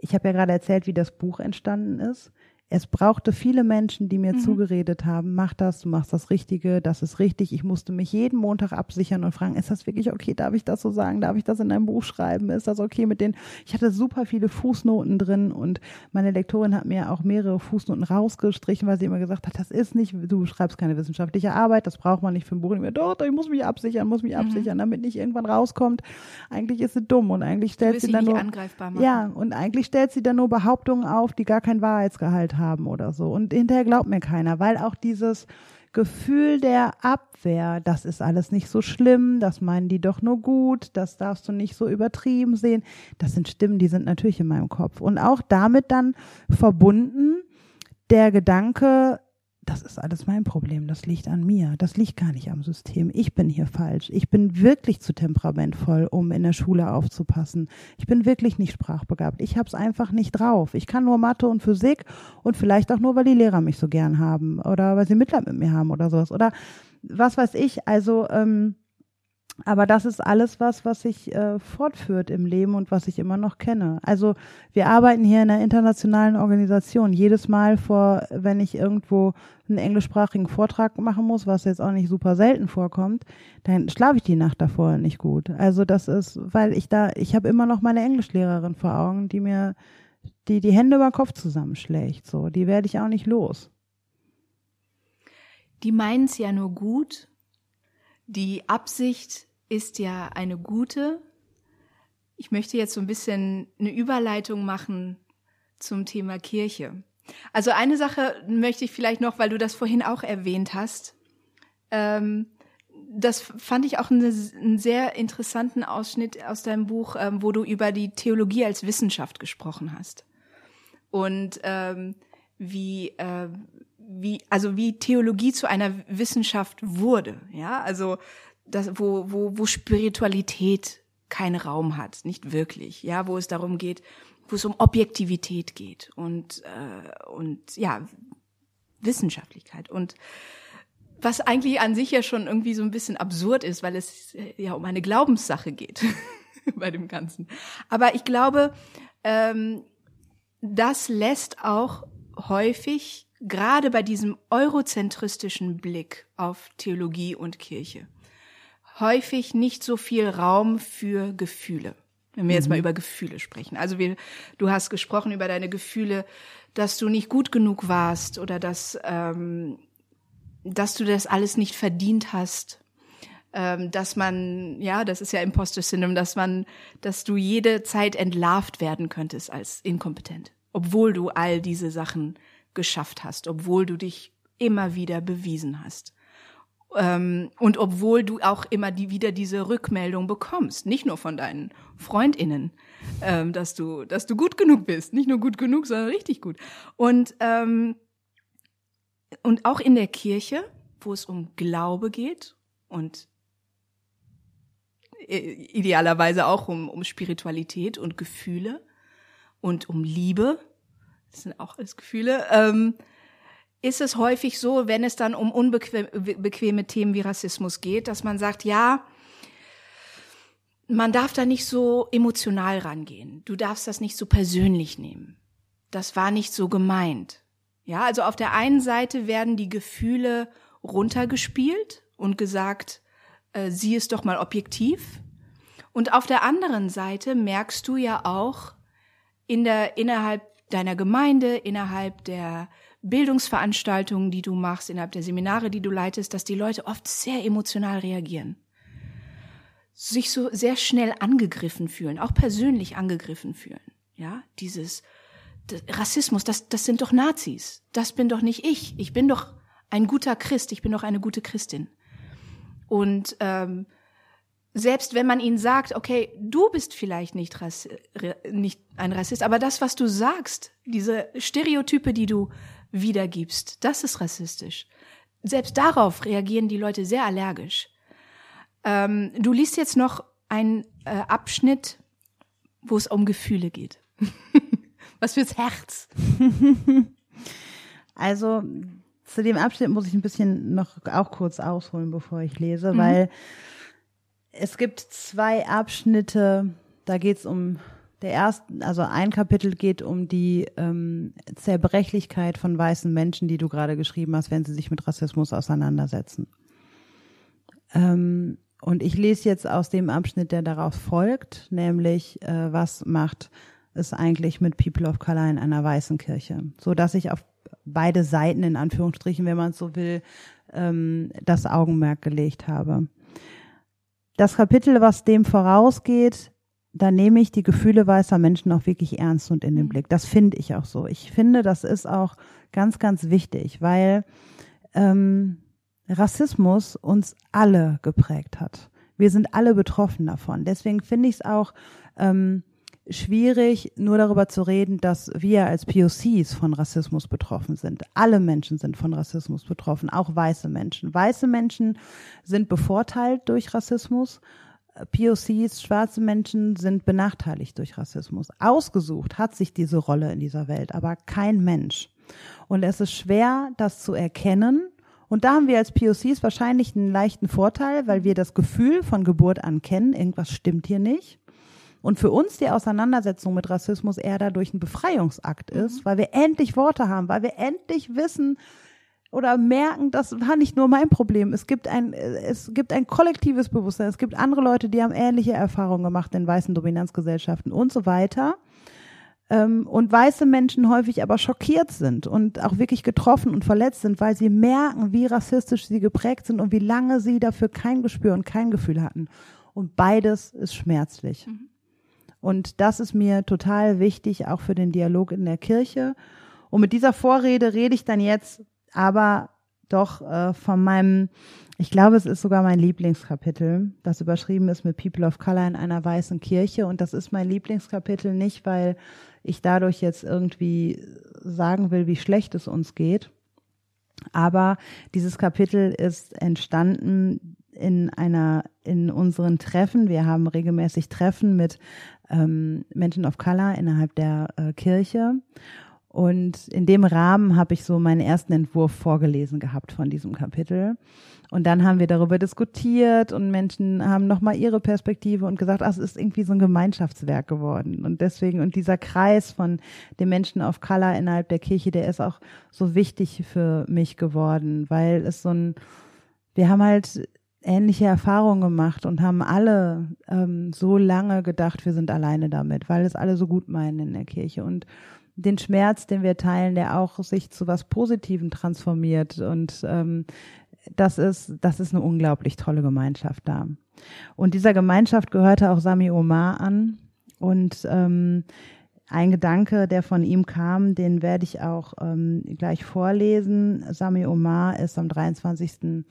S4: ich habe ja gerade erzählt, wie das Buch entstanden ist es brauchte viele Menschen, die mir mhm. zugeredet haben, mach das, du machst das Richtige, das ist richtig. Ich musste mich jeden Montag absichern und fragen, ist das wirklich okay? Darf ich das so sagen? Darf ich das in einem Buch schreiben? Ist das okay mit den, ich hatte super viele Fußnoten drin und meine Lektorin hat mir auch mehrere Fußnoten rausgestrichen, weil sie immer gesagt hat, das ist nicht, du schreibst keine wissenschaftliche Arbeit, das braucht man nicht für ein Buch. Und ich mir, doch, doch, ich muss mich absichern, muss mich mhm. absichern, damit nicht irgendwann rauskommt. Eigentlich ist sie dumm und eigentlich stellt sie dann nur, ja, und eigentlich stellt sie dann nur Behauptungen auf, die gar kein Wahrheitsgehalt haben oder so. Und hinterher glaubt mir keiner, weil auch dieses Gefühl der Abwehr, das ist alles nicht so schlimm, das meinen die doch nur gut, das darfst du nicht so übertrieben sehen. Das sind Stimmen, die sind natürlich in meinem Kopf. Und auch damit dann verbunden der Gedanke, das ist alles mein Problem, das liegt an mir, das liegt gar nicht am System. Ich bin hier falsch. Ich bin wirklich zu temperamentvoll, um in der Schule aufzupassen. Ich bin wirklich nicht sprachbegabt. Ich habe es einfach nicht drauf. Ich kann nur Mathe und Physik und vielleicht auch nur, weil die Lehrer mich so gern haben oder weil sie Mitleid mit mir haben oder sowas oder was weiß ich. Also ähm, aber das ist alles was, was sich äh, fortführt im Leben und was ich immer noch kenne. Also wir arbeiten hier in einer internationalen Organisation. Jedes Mal vor, wenn ich irgendwo einen englischsprachigen Vortrag machen muss, was jetzt auch nicht super selten vorkommt, dann schlafe ich die Nacht davor nicht gut. Also das ist, weil ich da, ich habe immer noch meine Englischlehrerin vor Augen, die mir die die Hände über den Kopf zusammenschlägt. So, die werde ich auch nicht los.
S3: Die meinen es ja nur gut. Die Absicht ist ja eine gute. Ich möchte jetzt so ein bisschen eine Überleitung machen zum Thema Kirche. Also eine Sache möchte ich vielleicht noch, weil du das vorhin auch erwähnt hast. Ähm, das fand ich auch eine, einen sehr interessanten Ausschnitt aus deinem Buch, ähm, wo du über die Theologie als Wissenschaft gesprochen hast. Und ähm, wie, äh, wie, also wie Theologie zu einer Wissenschaft wurde. Ja, also das, wo, wo, wo Spiritualität keinen Raum hat, nicht wirklich, ja, wo es darum geht, wo es um Objektivität geht und äh, und ja Wissenschaftlichkeit und was eigentlich an sich ja schon irgendwie so ein bisschen absurd ist, weil es äh, ja um eine Glaubenssache geht (laughs) bei dem Ganzen. Aber ich glaube, ähm, das lässt auch häufig gerade bei diesem eurozentristischen Blick auf Theologie und Kirche häufig nicht so viel Raum für Gefühle. Wenn wir jetzt mal mhm. über Gefühle sprechen. Also wir, du hast gesprochen über deine Gefühle, dass du nicht gut genug warst oder dass, ähm, dass du das alles nicht verdient hast. Ähm, dass man, ja, das ist ja Imposter Syndrome, dass man, dass du jede Zeit entlarvt werden könntest als inkompetent. Obwohl du all diese Sachen geschafft hast, obwohl du dich immer wieder bewiesen hast. Ähm, und obwohl du auch immer die, wieder diese Rückmeldung bekommst, nicht nur von deinen FreundInnen, ähm, dass du, dass du gut genug bist, nicht nur gut genug, sondern richtig gut. Und ähm, und auch in der Kirche, wo es um Glaube geht und äh, idealerweise auch um, um Spiritualität und Gefühle und um Liebe, das sind auch alles Gefühle. Ähm, ist es häufig so, wenn es dann um unbequeme Themen wie Rassismus geht, dass man sagt, ja, man darf da nicht so emotional rangehen. Du darfst das nicht so persönlich nehmen. Das war nicht so gemeint. Ja, also auf der einen Seite werden die Gefühle runtergespielt und gesagt, äh, sieh es doch mal objektiv. Und auf der anderen Seite merkst du ja auch in der, innerhalb deiner Gemeinde, innerhalb der Bildungsveranstaltungen, die du machst, innerhalb der Seminare, die du leitest, dass die Leute oft sehr emotional reagieren. Sich so sehr schnell angegriffen fühlen, auch persönlich angegriffen fühlen. Ja, dieses Rassismus, das, das sind doch Nazis. Das bin doch nicht ich. Ich bin doch ein guter Christ. Ich bin doch eine gute Christin. Und ähm, selbst wenn man ihnen sagt, okay, du bist vielleicht nicht, Rass nicht ein Rassist, aber das, was du sagst, diese Stereotype, die du wiedergibst. Das ist rassistisch. Selbst darauf reagieren die Leute sehr allergisch. Ähm, du liest jetzt noch einen äh, Abschnitt, wo es um Gefühle geht. (laughs) Was fürs Herz. (laughs)
S4: Also zu dem Abschnitt muss ich ein bisschen noch auch kurz ausholen, bevor ich lese,
S3: Mhm.
S4: weil es gibt zwei Abschnitte, da geht es um der erste, also ein Kapitel geht um die ähm, Zerbrechlichkeit von weißen Menschen, die du gerade geschrieben hast, wenn sie sich mit Rassismus auseinandersetzen. Ähm, und ich lese jetzt aus dem Abschnitt, der darauf folgt, nämlich äh, was macht es eigentlich mit People of Color in einer weißen Kirche, so dass ich auf beide Seiten in Anführungsstrichen, wenn man es so will, ähm, das Augenmerk gelegt habe. Das Kapitel, was dem vorausgeht, da nehme ich die Gefühle weißer Menschen auch wirklich ernst und in den Blick. Das finde ich auch so. Ich finde, das ist auch ganz, ganz wichtig, weil ähm, Rassismus uns alle geprägt hat. Wir sind alle betroffen davon. Deswegen finde ich es auch ähm, schwierig, nur darüber zu reden, dass wir als POCs von Rassismus betroffen sind. Alle Menschen sind von Rassismus betroffen, auch weiße Menschen. Weiße Menschen sind bevorteilt durch Rassismus. POCs, schwarze Menschen sind benachteiligt durch Rassismus. Ausgesucht hat sich diese Rolle in dieser Welt, aber kein Mensch. Und es ist schwer, das zu erkennen. Und da haben wir als POCs wahrscheinlich einen leichten Vorteil, weil wir das Gefühl von Geburt an kennen, irgendwas stimmt hier nicht. Und für uns die Auseinandersetzung mit Rassismus eher dadurch ein Befreiungsakt ist, weil wir endlich Worte haben, weil wir endlich wissen oder merken, das war nicht nur mein Problem. Es gibt ein, es gibt ein kollektives Bewusstsein. Es gibt andere Leute, die haben ähnliche Erfahrungen gemacht in weißen Dominanzgesellschaften und so weiter. Ähm, und weiße Menschen häufig aber schockiert sind und auch wirklich getroffen und verletzt sind, weil sie merken, wie rassistisch sie geprägt sind und wie lange sie dafür kein Gespür und kein Gefühl hatten. Und beides ist schmerzlich. Und das ist mir total wichtig, auch für den Dialog in der Kirche. Und mit dieser Vorrede rede ich dann jetzt aber doch äh, von meinem, ich glaube, es ist sogar mein Lieblingskapitel, das überschrieben ist mit People of Color in einer weißen Kirche. Und das ist mein Lieblingskapitel nicht, weil ich dadurch jetzt irgendwie sagen will, wie schlecht es uns geht. Aber dieses Kapitel ist entstanden in einer, in unseren Treffen. Wir haben regelmäßig Treffen mit ähm, Menschen of Color innerhalb der äh, Kirche. Und in dem Rahmen habe ich so meinen ersten Entwurf vorgelesen gehabt von diesem Kapitel. Und dann haben wir darüber diskutiert und Menschen haben nochmal ihre Perspektive und gesagt, ach, es ist irgendwie so ein Gemeinschaftswerk geworden. Und deswegen, und dieser Kreis von den Menschen of Color innerhalb der Kirche, der ist auch so wichtig für mich geworden, weil es so ein, wir haben halt ähnliche Erfahrungen gemacht und haben alle ähm, so lange gedacht, wir sind alleine damit, weil es alle so gut meinen in der Kirche. Und den Schmerz, den wir teilen, der auch sich zu was Positivem transformiert. Und ähm, das ist, das ist eine unglaublich tolle Gemeinschaft da. Und dieser Gemeinschaft gehörte auch Sami Omar an. Und ähm, ein Gedanke, der von ihm kam, den werde ich auch ähm, gleich vorlesen. Sami Omar ist am 23.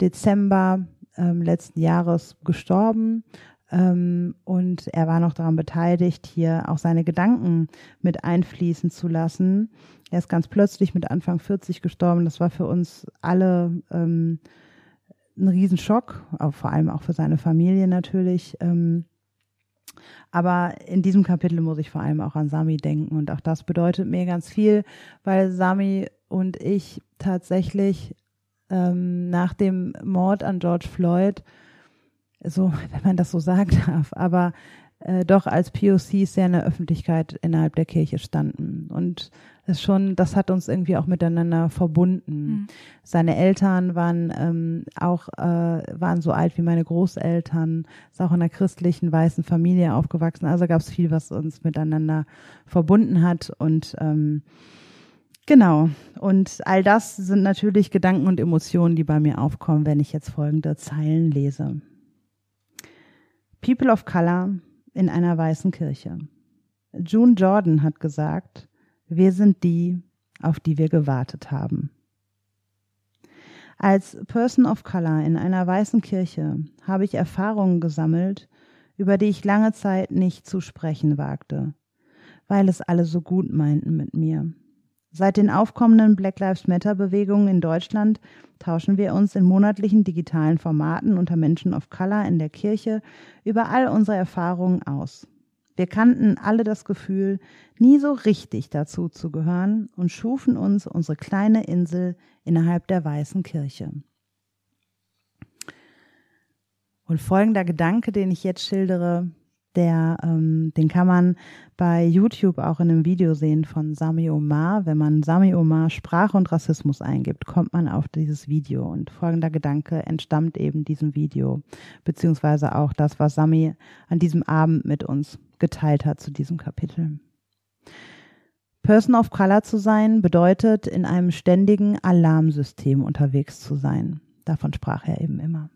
S4: Dezember ähm, letzten Jahres gestorben. Ähm, und er war noch daran beteiligt, hier auch seine Gedanken mit einfließen zu lassen. Er ist ganz plötzlich mit Anfang 40 gestorben. Das war für uns alle ähm, ein Riesenschock, vor allem auch für seine Familie natürlich. Ähm, aber in diesem Kapitel muss ich vor allem auch an Sami denken und auch das bedeutet mir ganz viel, weil Sami und ich tatsächlich ähm, nach dem Mord an George Floyd, so, wenn man das so sagen (laughs) darf, aber äh, doch als POCs sehr in der Öffentlichkeit innerhalb der Kirche standen. Und es schon, das hat uns irgendwie auch miteinander verbunden.
S3: Mhm.
S4: Seine Eltern waren ähm, auch äh, waren so alt wie meine Großeltern, ist auch in einer christlichen weißen Familie aufgewachsen. Also gab es viel, was uns miteinander verbunden hat und ähm, Genau. Und all das sind natürlich Gedanken und Emotionen, die bei mir aufkommen, wenn ich jetzt folgende Zeilen lese. People of Color in einer weißen Kirche. June Jordan hat gesagt, wir sind die, auf die wir gewartet haben. Als Person of Color in einer weißen Kirche habe ich Erfahrungen gesammelt, über die ich lange Zeit nicht zu sprechen wagte, weil es alle so gut meinten mit mir. Seit den aufkommenden Black Lives Matter Bewegungen in Deutschland tauschen wir uns in monatlichen digitalen Formaten unter Menschen of Color in der Kirche über all unsere Erfahrungen aus. Wir kannten alle das Gefühl, nie so richtig dazu zu gehören und schufen uns unsere kleine Insel innerhalb der weißen Kirche. Und folgender Gedanke, den ich jetzt schildere, der, ähm, den kann man bei YouTube auch in einem Video sehen von Sami Omar. Wenn man Sami Omar Sprache und Rassismus eingibt, kommt man auf dieses Video. Und folgender Gedanke entstammt eben diesem Video, beziehungsweise auch das, was Sami an diesem Abend mit uns geteilt hat zu diesem Kapitel. Person of Color zu sein bedeutet, in einem ständigen Alarmsystem unterwegs zu sein. Davon sprach er eben immer.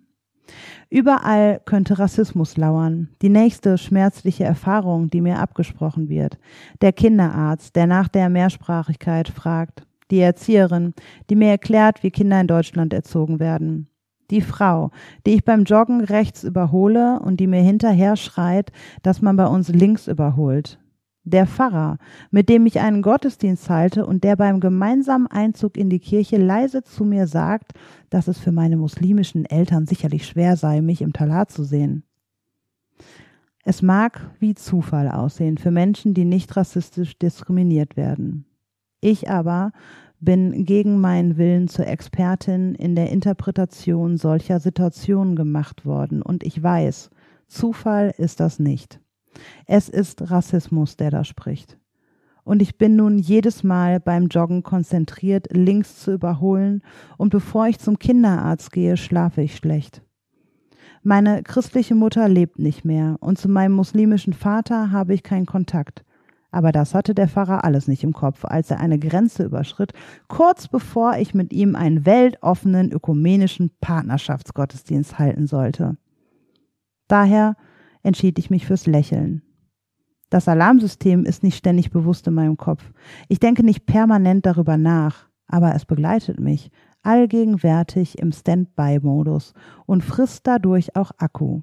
S4: Überall könnte Rassismus lauern, die nächste schmerzliche Erfahrung, die mir abgesprochen wird, der Kinderarzt, der nach der Mehrsprachigkeit fragt, die Erzieherin, die mir erklärt, wie Kinder in Deutschland erzogen werden, die Frau, die ich beim Joggen rechts überhole und die mir hinterher schreit, dass man bei uns links überholt, der Pfarrer, mit dem ich einen Gottesdienst halte und der beim gemeinsamen Einzug in die Kirche leise zu mir sagt, dass es für meine muslimischen Eltern sicherlich schwer sei, mich im Talar zu sehen. Es mag wie Zufall aussehen für Menschen, die nicht rassistisch diskriminiert werden. Ich aber bin gegen meinen Willen zur Expertin in der Interpretation solcher Situationen gemacht worden und ich weiß, Zufall ist das nicht. Es ist Rassismus, der da spricht. Und ich bin nun jedes Mal beim Joggen konzentriert, links zu überholen, und bevor ich zum Kinderarzt gehe, schlafe ich schlecht. Meine christliche Mutter lebt nicht mehr, und zu meinem muslimischen Vater habe ich keinen Kontakt. Aber das hatte der Pfarrer alles nicht im Kopf, als er eine Grenze überschritt, kurz bevor ich mit ihm einen weltoffenen ökumenischen Partnerschaftsgottesdienst halten sollte. Daher entschied ich mich fürs Lächeln. Das Alarmsystem ist nicht ständig bewusst in meinem Kopf. Ich denke nicht permanent darüber nach, aber es begleitet mich, allgegenwärtig im Standby-Modus und frisst dadurch auch Akku.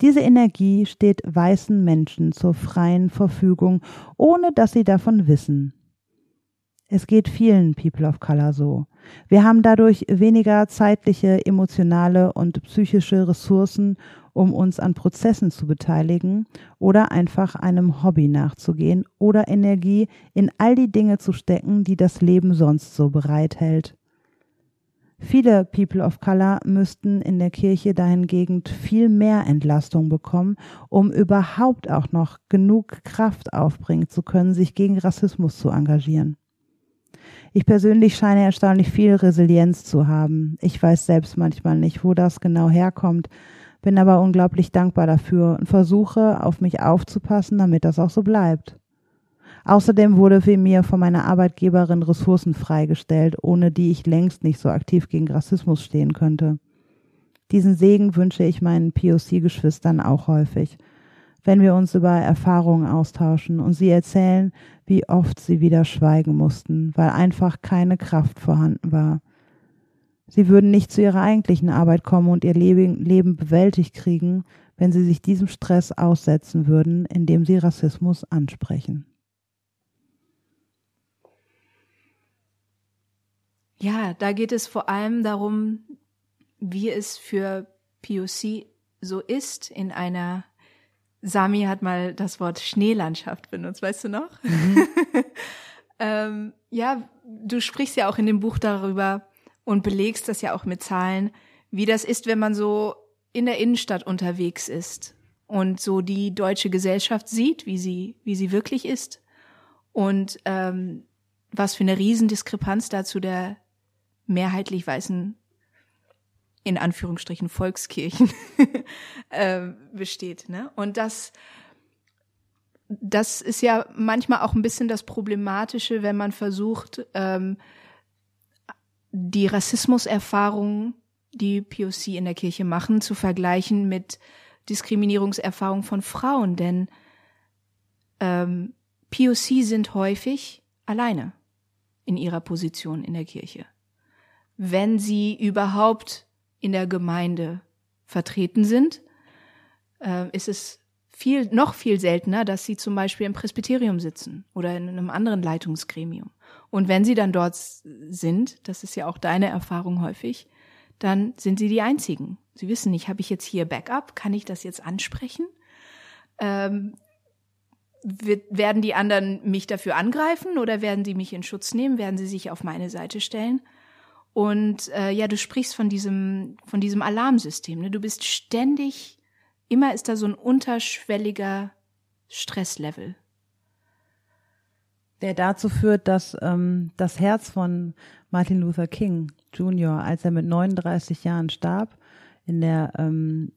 S4: Diese Energie steht weißen Menschen zur freien Verfügung, ohne dass sie davon wissen. Es geht vielen People of Color so. Wir haben dadurch weniger zeitliche, emotionale und psychische Ressourcen, um uns an Prozessen zu beteiligen oder einfach einem Hobby nachzugehen oder Energie in all die Dinge zu stecken, die das Leben sonst so bereithält. Viele People of Color müssten in der Kirche dahingegen viel mehr Entlastung bekommen, um überhaupt auch noch genug Kraft aufbringen zu können, sich gegen Rassismus zu engagieren. Ich persönlich scheine erstaunlich viel Resilienz zu haben. Ich weiß selbst manchmal nicht, wo das genau herkommt, bin aber unglaublich dankbar dafür und versuche, auf mich aufzupassen, damit das auch so bleibt. Außerdem wurde für mir von meiner Arbeitgeberin Ressourcen freigestellt, ohne die ich längst nicht so aktiv gegen Rassismus stehen könnte. Diesen Segen wünsche ich meinen POC-Geschwistern auch häufig wenn wir uns über Erfahrungen austauschen und sie erzählen, wie oft sie wieder schweigen mussten, weil einfach keine Kraft vorhanden war. Sie würden nicht zu ihrer eigentlichen Arbeit kommen und ihr Leben bewältigt kriegen, wenn sie sich diesem Stress aussetzen würden, indem sie Rassismus ansprechen.
S3: Ja, da geht es vor allem darum, wie es für POC so ist, in einer Sami hat mal das Wort Schneelandschaft benutzt, weißt du noch? Mhm. (laughs) ähm, ja, du sprichst ja auch in dem Buch darüber und belegst das ja auch mit Zahlen, wie das ist, wenn man so in der Innenstadt unterwegs ist und so die deutsche Gesellschaft sieht, wie sie, wie sie wirklich ist und ähm, was für eine Riesendiskrepanz da zu der mehrheitlich weißen in Anführungsstrichen Volkskirchen (laughs) äh, besteht. Ne? Und das, das ist ja manchmal auch ein bisschen das Problematische, wenn man versucht, ähm, die Rassismuserfahrungen, die POC in der Kirche machen, zu vergleichen mit Diskriminierungserfahrungen von Frauen. Denn ähm, POC sind häufig alleine in ihrer Position in der Kirche. Wenn sie überhaupt in der Gemeinde vertreten sind, äh, ist es viel, noch viel seltener, dass sie zum Beispiel im Presbyterium sitzen oder in einem anderen Leitungsgremium. Und wenn sie dann dort sind, das ist ja auch deine Erfahrung häufig, dann sind sie die Einzigen. Sie wissen nicht, habe ich jetzt hier Backup? Kann ich das jetzt ansprechen? Ähm, wird, werden die anderen mich dafür angreifen oder werden sie mich in Schutz nehmen? Werden sie sich auf meine Seite stellen? Und äh, ja, du sprichst von diesem, von diesem Alarmsystem. Ne? Du bist ständig, immer ist da so ein unterschwelliger Stresslevel.
S4: Der dazu führt, dass ähm, das Herz von Martin Luther King Jr., als er mit 39 Jahren starb, in der, ähm,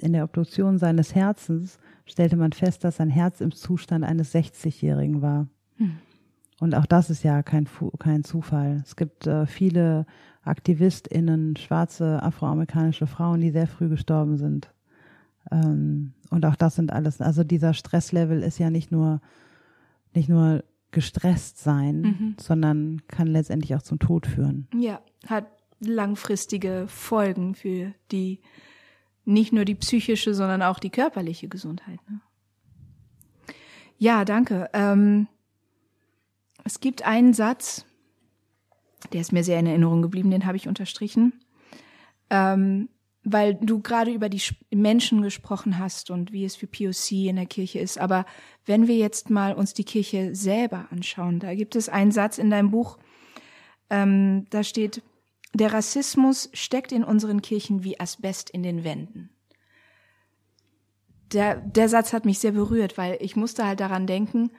S4: in der Obduktion seines Herzens stellte man fest, dass sein Herz im Zustand eines 60-Jährigen war. Hm. Und auch das ist ja kein, kein Zufall. Es gibt äh, viele AktivistInnen, schwarze afroamerikanische Frauen, die sehr früh gestorben sind. Ähm, und auch das sind alles, also dieser Stresslevel ist ja nicht nur, nicht nur gestresst sein, mhm. sondern kann letztendlich auch zum Tod führen.
S3: Ja, hat langfristige Folgen für die, nicht nur die psychische, sondern auch die körperliche Gesundheit. Ne? Ja, danke. Ähm, es gibt einen Satz, der ist mir sehr in Erinnerung geblieben, den habe ich unterstrichen, ähm, weil du gerade über die Menschen gesprochen hast und wie es für POC in der Kirche ist. Aber wenn wir jetzt mal uns die Kirche selber anschauen, da gibt es einen Satz in deinem Buch, ähm, da steht, der Rassismus steckt in unseren Kirchen wie Asbest in den Wänden. Der, der Satz hat mich sehr berührt, weil ich musste halt daran denken,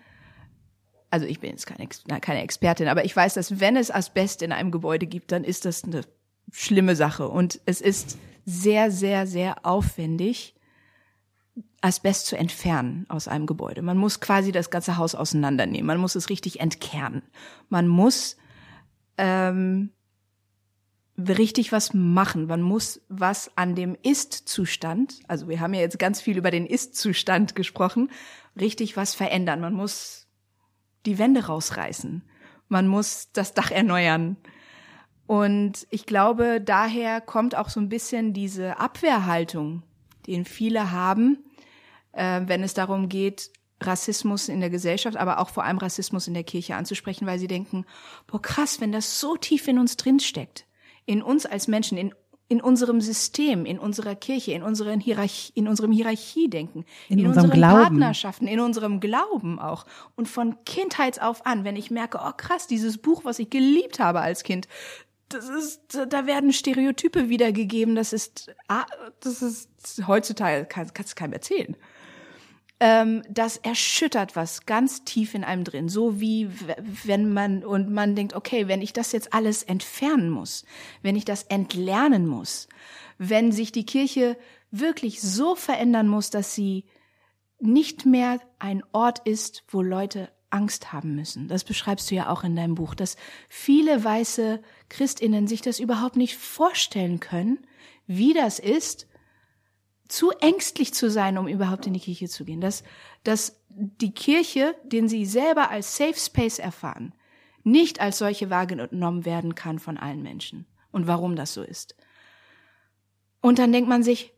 S3: also ich bin jetzt keine, keine Expertin, aber ich weiß, dass wenn es Asbest in einem Gebäude gibt, dann ist das eine schlimme Sache. Und es ist sehr, sehr, sehr aufwendig, Asbest zu entfernen aus einem Gebäude. Man muss quasi das ganze Haus auseinandernehmen. Man muss es richtig entkernen. Man muss ähm, richtig was machen. Man muss was an dem Ist-Zustand, also wir haben ja jetzt ganz viel über den Ist-Zustand gesprochen, richtig was verändern. Man muss die Wände rausreißen. Man muss das Dach erneuern. Und ich glaube, daher kommt auch so ein bisschen diese Abwehrhaltung, den viele haben, äh, wenn es darum geht, Rassismus in der Gesellschaft, aber auch vor allem Rassismus in der Kirche anzusprechen, weil sie denken, boah krass, wenn das so tief in uns drin steckt, in uns als Menschen, in in unserem System, in unserer Kirche, in, unseren Hierarchie, in unserem Hierarchiedenken, in, in unseren
S4: Glauben.
S3: Partnerschaften, in unserem Glauben auch. Und von Kindheit auf an, wenn ich merke, oh krass, dieses Buch, was ich geliebt habe als Kind, das ist, da werden Stereotype wiedergegeben, das ist, ah, das ist heutzutage, kann, kannst du keinem erzählen ähm, das erschüttert was ganz tief in einem drin. So wie wenn man, und man denkt, okay, wenn ich das jetzt alles entfernen muss, wenn ich das entlernen muss, wenn sich die Kirche wirklich so verändern muss, dass sie nicht mehr ein Ort ist, wo Leute Angst haben müssen. Das beschreibst du ja auch in deinem Buch, dass viele weiße Christinnen sich das überhaupt nicht vorstellen können, wie das ist, zu ängstlich zu sein, um überhaupt in die Kirche zu gehen. Dass, dass die Kirche, den sie selber als Safe Space erfahren, nicht als solche wahrgenommen werden kann von allen Menschen. Und warum das so ist. Und dann denkt man sich,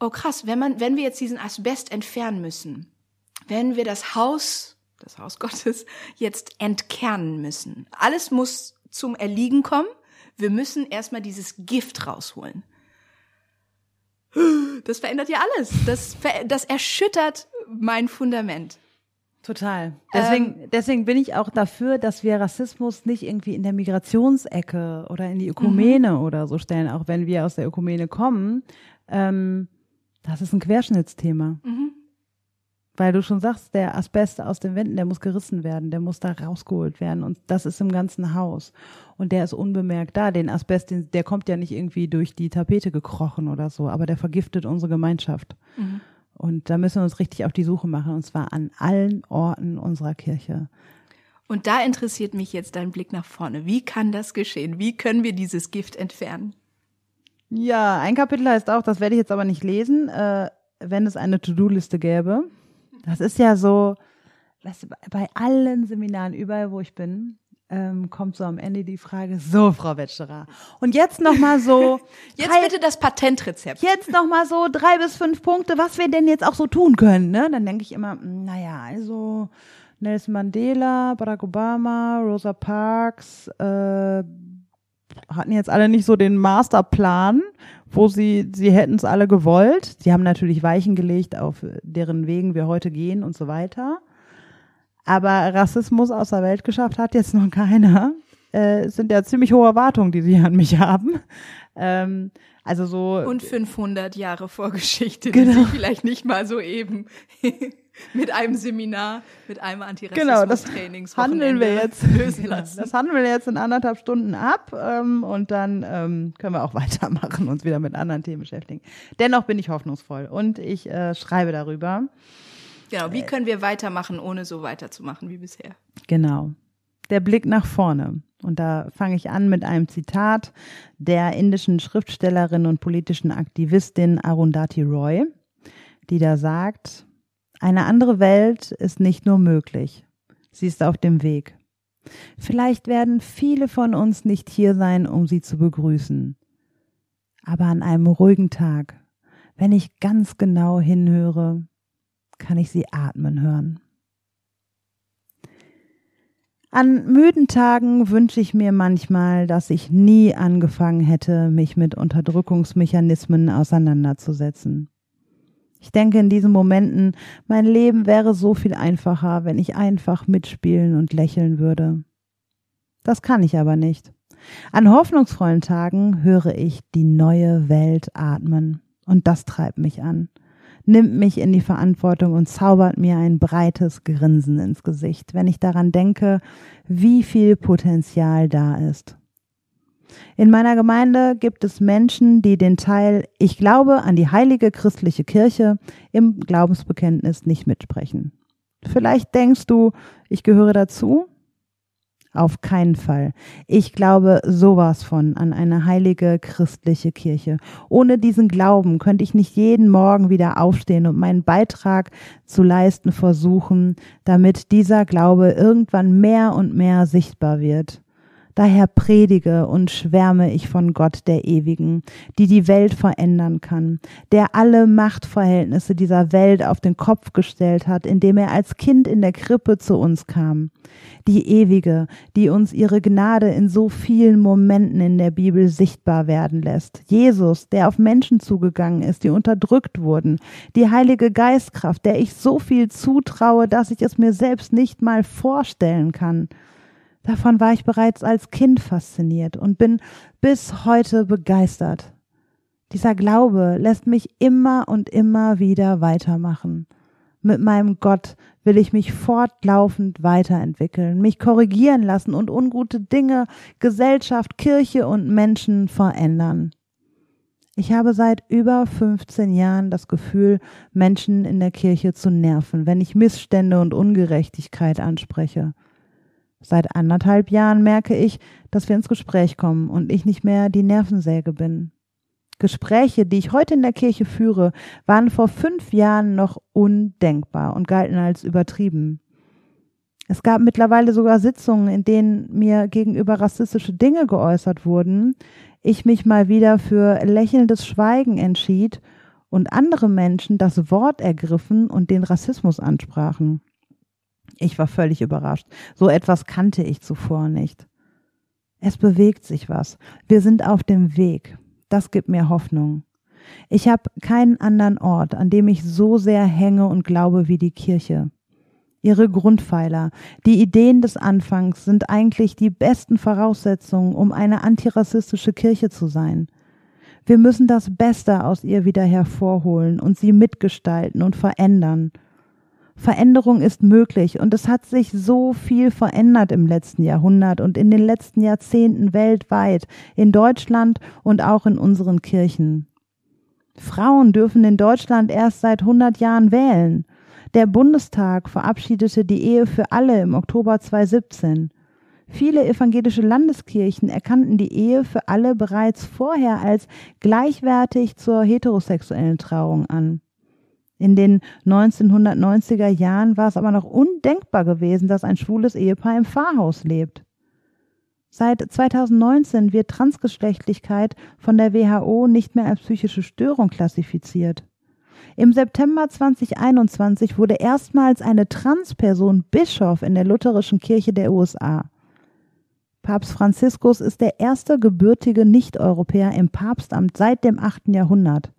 S3: oh krass, wenn man, wenn wir jetzt diesen Asbest entfernen müssen, wenn wir das Haus, das Haus (laughs) Gottes, jetzt entkernen müssen. Alles muss zum Erliegen kommen. Wir müssen erstmal dieses Gift rausholen das verändert ja alles. Das, das erschüttert mein Fundament.
S4: Total. Deswegen, ähm, deswegen bin ich auch dafür, dass wir Rassismus nicht irgendwie in der Migrationsecke oder in die Ökumene mhm. oder so stellen, auch wenn wir aus der Ökumene kommen. Ähm, das ist ein Querschnittsthema. Mhm. Weil du schon sagst, der Asbest aus den Wänden, der muss gerissen werden, der muss da rausgeholt werden und das ist im ganzen Haus. Und der ist unbemerkt da. Den Asbest, den, der kommt ja nicht irgendwie durch die Tapete gekrochen oder so, aber der vergiftet unsere Gemeinschaft. Mhm. Und da müssen wir uns richtig auf die Suche machen und zwar an allen Orten unserer Kirche.
S3: Und da interessiert mich jetzt dein Blick nach vorne. Wie kann das geschehen? Wie können wir dieses Gift entfernen?
S4: Ja, ein Kapitel heißt auch, das werde ich jetzt aber nicht lesen, äh, wenn es eine To-Do-Liste gäbe. Das ist ja so, weißt du, bei allen Seminaren, überall wo ich bin, ähm, kommt so am Ende die Frage, so Frau Wetscherer. Und jetzt nochmal so. (laughs)
S3: jetzt drei, bitte das Patentrezept.
S4: Jetzt nochmal so drei bis fünf Punkte, was wir denn jetzt auch so tun können. Ne? Dann denke ich immer, hm, naja, also Nelson Mandela, Barack Obama, Rosa Parks, äh, hatten jetzt alle nicht so den Masterplan, wo sie, sie hätten es alle gewollt. Sie haben natürlich Weichen gelegt, auf deren Wegen wir heute gehen und so weiter. Aber Rassismus aus der Welt geschafft hat jetzt noch (laughs) keiner. Äh, es sind ja ziemlich hohe Erwartungen, die sie an mich haben. Ähm, also so.
S3: Und 500 Jahre Vorgeschichte,
S4: Genau.
S3: die sich vielleicht nicht mal so eben (laughs) mit einem Seminar, mit einem
S4: Genau, das handeln wir jetzt.
S3: lösen (laughs)
S4: Genau,
S3: lassen. (laughs)
S4: das handeln wir jetzt in anderthalb Stunden ab ähm, und dann ähm, können wir auch weitermachen, uns wieder mit anderen Themen beschäftigen. Dennoch bin ich hoffnungsvoll und ich äh, schreibe darüber.
S3: Genau, wie können wir weitermachen, ohne so weiterzumachen wie bisher?
S4: Genau. Der Blick nach vorne. Und da fange ich an mit einem Zitat der indischen Schriftstellerin und politischen Aktivistin Arundhati Roy, die da sagt, eine andere Welt ist nicht nur möglich, sie ist auf dem Weg. Vielleicht werden viele von uns nicht hier sein, um sie zu begrüßen. Aber an einem ruhigen Tag, wenn ich ganz genau hinhöre, kann ich sie atmen hören. An müden Tagen wünsche ich mir manchmal, dass ich nie angefangen hätte, mich mit Unterdrückungsmechanismen auseinanderzusetzen. Ich denke in diesen Momenten, mein Leben wäre so viel einfacher, wenn ich einfach mitspielen und lächeln würde. Das kann ich aber nicht. An hoffnungsvollen Tagen höre ich die neue Welt atmen. Und das treibt mich an, nimmt mich in die Verantwortung und zaubert mir ein breites Grinsen ins Gesicht, wenn ich daran denke, wie viel Potenzial da ist. In meiner Gemeinde gibt es Menschen, die den Teil Ich glaube an die heilige christliche Kirche im Glaubensbekenntnis nicht mitsprechen. Vielleicht denkst du, ich gehöre dazu? Auf keinen Fall. Ich glaube sowas von an eine heilige christliche Kirche. Ohne diesen Glauben könnte ich nicht jeden Morgen wieder aufstehen und meinen Beitrag zu leisten versuchen, damit dieser Glaube irgendwann mehr und mehr sichtbar wird. Daher predige und schwärme ich von Gott der Ewigen, die die Welt verändern kann, der alle Machtverhältnisse dieser Welt auf den Kopf gestellt hat, indem er als Kind in der Krippe zu uns kam. Die Ewige, die uns ihre Gnade in so vielen Momenten in der Bibel sichtbar werden lässt. Jesus, der auf Menschen zugegangen ist, die unterdrückt wurden. Die Heilige Geistkraft, der ich so viel zutraue, dass ich es mir selbst nicht mal vorstellen kann. Davon war ich bereits als Kind fasziniert und bin bis heute begeistert. Dieser Glaube lässt mich immer und immer wieder weitermachen. Mit meinem Gott will ich mich fortlaufend weiterentwickeln, mich korrigieren lassen und ungute Dinge, Gesellschaft, Kirche und Menschen verändern. Ich habe seit über 15 Jahren das Gefühl, Menschen in der Kirche zu nerven, wenn ich Missstände und Ungerechtigkeit anspreche. Seit anderthalb Jahren merke ich, dass wir ins Gespräch kommen und ich nicht mehr die Nervensäge bin. Gespräche, die ich heute in der Kirche führe, waren vor fünf Jahren noch undenkbar und galten als übertrieben. Es gab mittlerweile sogar Sitzungen, in denen mir gegenüber rassistische Dinge geäußert wurden, ich mich mal wieder für lächelndes Schweigen entschied und andere Menschen das Wort ergriffen und den Rassismus ansprachen. Ich war völlig überrascht. So etwas kannte ich zuvor nicht. Es bewegt sich was. Wir sind auf dem Weg. Das gibt mir Hoffnung. Ich habe keinen anderen Ort, an dem ich so sehr hänge und glaube wie die Kirche. Ihre Grundpfeiler, die Ideen des Anfangs sind eigentlich die besten Voraussetzungen, um eine antirassistische Kirche zu sein. Wir müssen das Beste aus ihr wieder hervorholen und sie mitgestalten und verändern. Veränderung ist möglich und es hat sich so viel verändert im letzten Jahrhundert und in den letzten Jahrzehnten weltweit, in Deutschland und auch in unseren Kirchen. Frauen dürfen in Deutschland erst seit 100 Jahren wählen. Der Bundestag verabschiedete die Ehe für alle im Oktober 2017. Viele evangelische Landeskirchen erkannten die Ehe für alle bereits vorher als gleichwertig zur heterosexuellen Trauung an. In den 1990er Jahren war es aber noch undenkbar gewesen, dass ein schwules Ehepaar im Pfarrhaus lebt. Seit 2019 wird Transgeschlechtlichkeit von der WHO nicht mehr als psychische Störung klassifiziert. Im September 2021 wurde erstmals eine Transperson Bischof in der lutherischen Kirche der USA. Papst Franziskus ist der erste gebürtige Nicht-Europäer im Papstamt seit dem 8. Jahrhundert.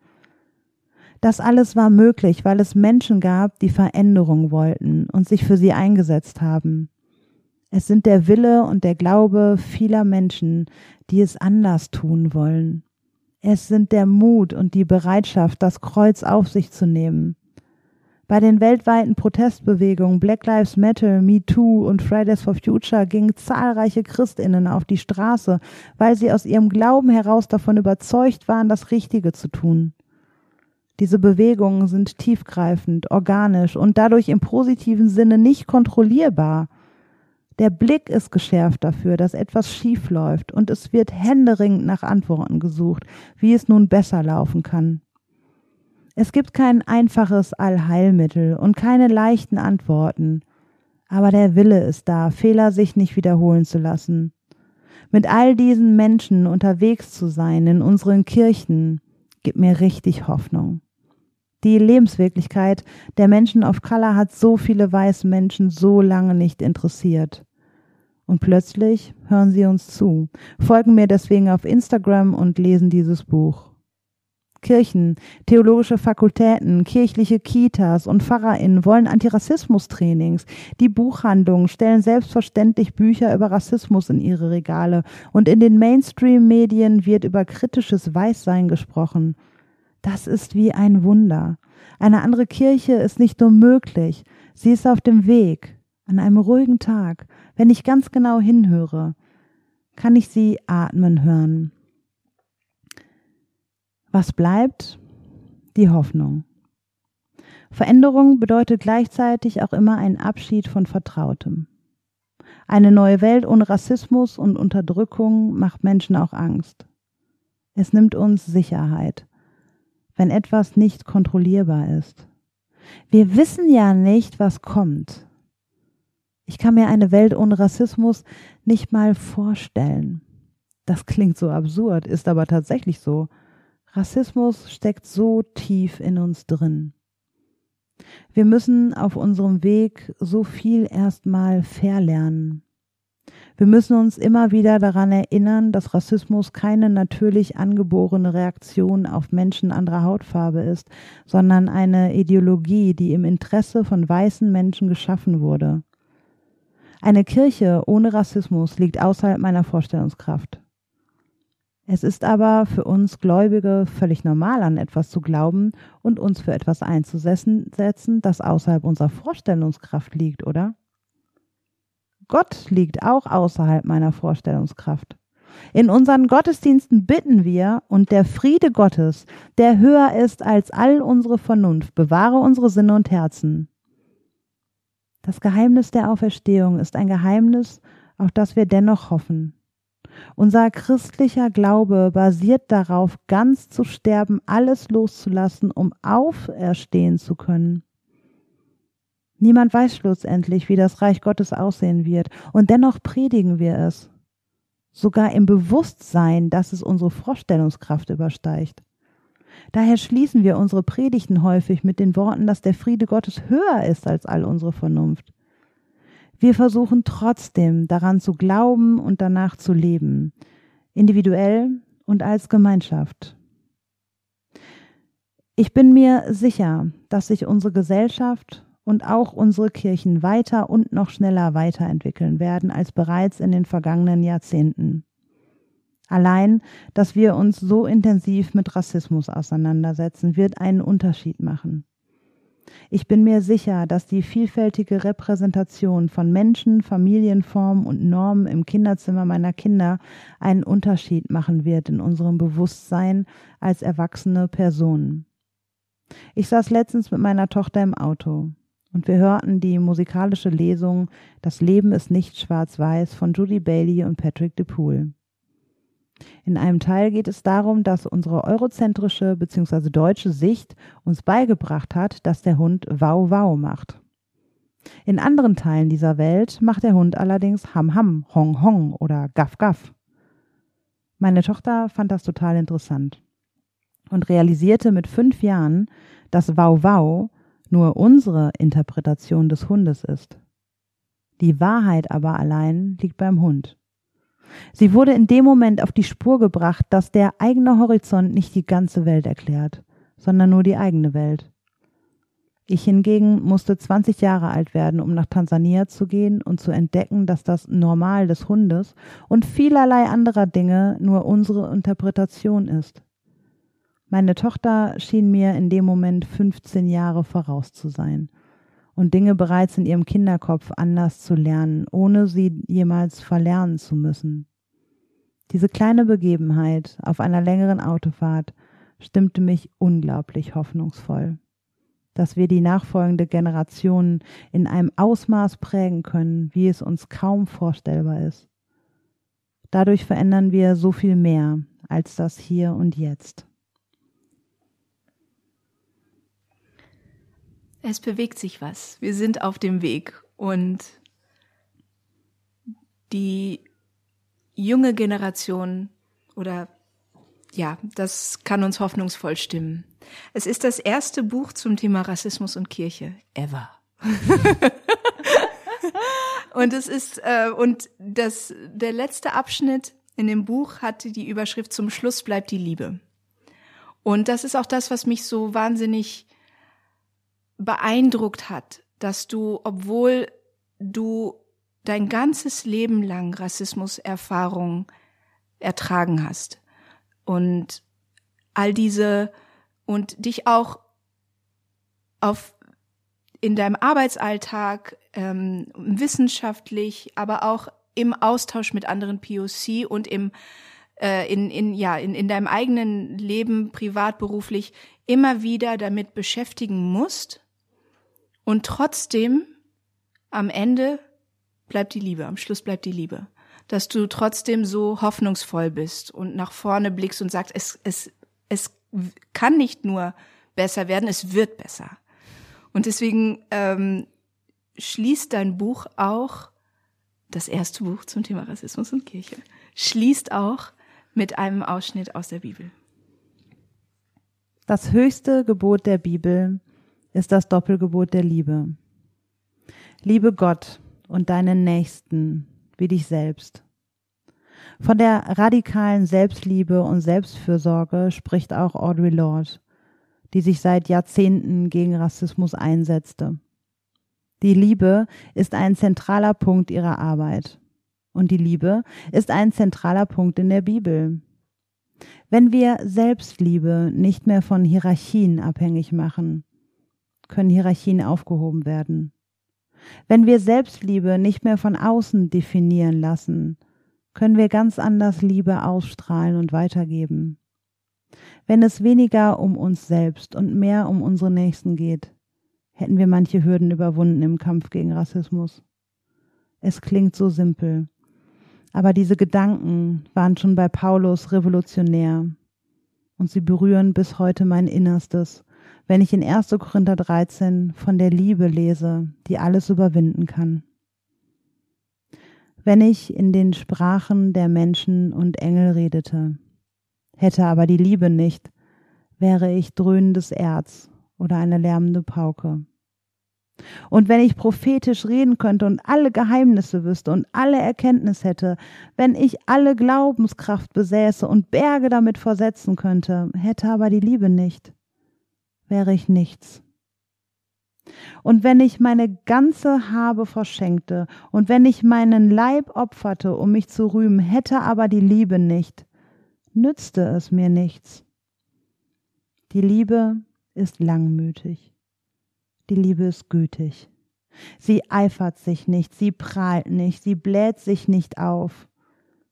S4: Das alles war möglich, weil es Menschen gab, die Veränderung wollten und sich für sie eingesetzt haben. Es sind der Wille und der Glaube vieler Menschen, die es anders tun wollen. Es sind der Mut und die Bereitschaft, das Kreuz auf sich zu nehmen. Bei den weltweiten Protestbewegungen Black Lives Matter, Me Too und Fridays for Future gingen zahlreiche Christinnen auf die Straße, weil sie aus ihrem Glauben heraus davon überzeugt waren, das Richtige zu tun. Diese Bewegungen sind tiefgreifend, organisch und dadurch im positiven Sinne nicht kontrollierbar – der Blick ist geschärft dafür, dass etwas schief läuft und es wird händeringend nach Antworten gesucht, wie es nun besser laufen kann. Es gibt kein einfaches Allheilmittel und keine leichten Antworten, aber der Wille ist da, Fehler sich nicht wiederholen zu lassen. Mit all diesen Menschen unterwegs zu sein in unseren Kirchen, gibt mir richtig Hoffnung. Die Lebenswirklichkeit der Menschen of Color hat so viele weiße Menschen so lange nicht interessiert. Und plötzlich hören sie uns zu, folgen mir deswegen auf Instagram und lesen dieses Buch. Kirchen, theologische Fakultäten, kirchliche Kitas und PfarrerInnen wollen Antirassismus-Trainings. Die Buchhandlungen stellen selbstverständlich Bücher über Rassismus in ihre Regale und in den Mainstream-Medien wird über kritisches Weißsein gesprochen. Das ist wie ein Wunder. Eine andere Kirche ist nicht nur möglich, sie ist auf dem Weg. An einem ruhigen Tag, wenn ich ganz genau hinhöre, kann ich sie atmen hören. Was bleibt? Die Hoffnung. Veränderung bedeutet gleichzeitig auch immer ein Abschied von Vertrautem. Eine neue Welt ohne Rassismus und Unterdrückung macht Menschen auch Angst. Es nimmt uns Sicherheit wenn etwas nicht kontrollierbar ist. Wir wissen ja nicht, was kommt. Ich kann mir eine Welt ohne Rassismus nicht mal vorstellen. Das klingt so absurd, ist aber tatsächlich so. Rassismus steckt so tief in uns drin. Wir müssen auf unserem Weg so viel erstmal verlernen. Wir müssen uns immer wieder daran erinnern, dass Rassismus keine natürlich angeborene Reaktion auf Menschen anderer Hautfarbe ist, sondern eine Ideologie, die im Interesse von weißen Menschen geschaffen wurde. Eine Kirche ohne Rassismus liegt außerhalb meiner Vorstellungskraft. Es ist aber für uns Gläubige völlig normal, an etwas zu glauben und uns für etwas einzusetzen, das außerhalb unserer Vorstellungskraft liegt, oder? Gott liegt auch außerhalb meiner Vorstellungskraft. In unseren Gottesdiensten bitten wir, und der Friede Gottes, der höher ist als all unsere Vernunft, bewahre unsere Sinne und Herzen. Das Geheimnis der Auferstehung ist ein Geheimnis, auf das wir dennoch hoffen. Unser christlicher Glaube basiert darauf, ganz zu sterben, alles loszulassen, um auferstehen zu können. Niemand weiß schlussendlich, wie das Reich Gottes aussehen wird, und dennoch predigen wir es. Sogar im Bewusstsein, dass es unsere Vorstellungskraft übersteigt. Daher schließen wir unsere Predigten häufig mit den Worten, dass der Friede Gottes höher ist als all unsere Vernunft. Wir versuchen trotzdem daran zu glauben und danach zu leben, individuell und als Gemeinschaft. Ich bin mir sicher, dass sich unsere Gesellschaft und auch unsere Kirchen weiter und noch schneller weiterentwickeln werden als bereits in den vergangenen Jahrzehnten. Allein, dass wir uns so intensiv mit Rassismus auseinandersetzen, wird einen Unterschied machen. Ich bin mir sicher, dass die vielfältige Repräsentation von Menschen, Familienformen und Normen im Kinderzimmer meiner Kinder einen Unterschied machen wird in unserem Bewusstsein als erwachsene Personen. Ich saß letztens mit meiner Tochter im Auto und wir hörten die musikalische Lesung Das Leben ist nicht schwarz-weiß von Judy Bailey und Patrick DePool. In einem Teil geht es darum, dass unsere eurozentrische bzw. deutsche Sicht uns beigebracht hat, dass der Hund Wow Wow macht. In anderen Teilen dieser Welt macht der Hund allerdings Ham Ham, Hong Hong oder Gaff Gaff. Meine Tochter fand das total interessant. und realisierte mit fünf Jahren, dass Wow Wow nur unsere Interpretation des Hundes ist. Die Wahrheit aber allein liegt beim Hund. Sie wurde in dem Moment auf die Spur gebracht, dass der eigene Horizont nicht die ganze Welt erklärt, sondern nur die eigene Welt. Ich hingegen musste 20 Jahre alt werden, um nach Tansania zu gehen und zu entdecken, dass das Normal des Hundes und vielerlei anderer Dinge nur unsere Interpretation ist. Meine Tochter schien mir in dem Moment 15 Jahre voraus zu sein und Dinge bereits in ihrem Kinderkopf anders zu lernen, ohne sie jemals verlernen zu müssen. Diese kleine Begebenheit auf einer längeren Autofahrt stimmte mich unglaublich hoffnungsvoll dass wir die nachfolgende Generation in einem Ausmaß prägen können, wie es uns kaum vorstellbar ist. Dadurch verändern wir so viel mehr als das Hier und Jetzt.
S3: Es bewegt sich was. Wir sind auf dem Weg und die junge Generation oder ja, das kann uns hoffnungsvoll stimmen. Es ist das erste Buch zum Thema Rassismus und Kirche ever. (laughs) und es ist äh, und das der letzte Abschnitt in dem Buch hatte die Überschrift zum Schluss bleibt die Liebe. Und das ist auch das, was mich so wahnsinnig beeindruckt hat, dass du, obwohl du dein ganzes Leben lang Rassismuserfahrung ertragen hast, und all diese und dich auch auf in deinem Arbeitsalltag ähm, wissenschaftlich, aber auch im Austausch mit anderen POC und im äh, in, in ja in, in deinem eigenen Leben privat beruflich immer wieder damit beschäftigen musst und trotzdem am Ende bleibt die Liebe, am Schluss bleibt die Liebe dass du trotzdem so hoffnungsvoll bist und nach vorne blickst und sagst, es, es, es kann nicht nur besser werden, es wird besser. Und deswegen ähm, schließt dein Buch auch, das erste Buch zum Thema Rassismus und Kirche, schließt auch mit einem Ausschnitt aus der Bibel.
S4: Das höchste Gebot der Bibel ist das Doppelgebot der Liebe. Liebe Gott und deinen Nächsten wie dich selbst. Von der radikalen Selbstliebe und Selbstfürsorge spricht auch Audre Lorde, die sich seit Jahrzehnten gegen Rassismus einsetzte. Die Liebe ist ein zentraler Punkt ihrer Arbeit. Und die Liebe ist ein zentraler Punkt in der Bibel. Wenn wir Selbstliebe nicht mehr von Hierarchien abhängig machen, können Hierarchien aufgehoben werden. Wenn wir Selbstliebe nicht mehr von außen definieren lassen, können wir ganz anders Liebe ausstrahlen und weitergeben. Wenn es weniger um uns selbst und mehr um unsere Nächsten geht, hätten wir manche Hürden überwunden im Kampf gegen Rassismus. Es klingt so simpel, aber diese Gedanken waren schon bei Paulus revolutionär und sie berühren bis heute mein Innerstes wenn ich in 1. Korinther 13 von der Liebe lese, die alles überwinden kann. Wenn ich in den Sprachen der Menschen und Engel redete, hätte aber die Liebe nicht, wäre ich dröhnendes Erz oder eine lärmende Pauke. Und wenn ich prophetisch reden könnte und alle Geheimnisse wüsste und alle Erkenntnis hätte, wenn ich alle Glaubenskraft besäße und Berge damit versetzen könnte, hätte aber die Liebe nicht, wäre ich nichts. Und wenn ich meine ganze Habe verschenkte und wenn ich meinen Leib opferte, um mich zu rühmen, hätte aber die Liebe nicht, nützte es mir nichts. Die Liebe ist langmütig. Die Liebe ist gütig. Sie eifert sich nicht, sie prahlt nicht, sie bläht sich nicht auf.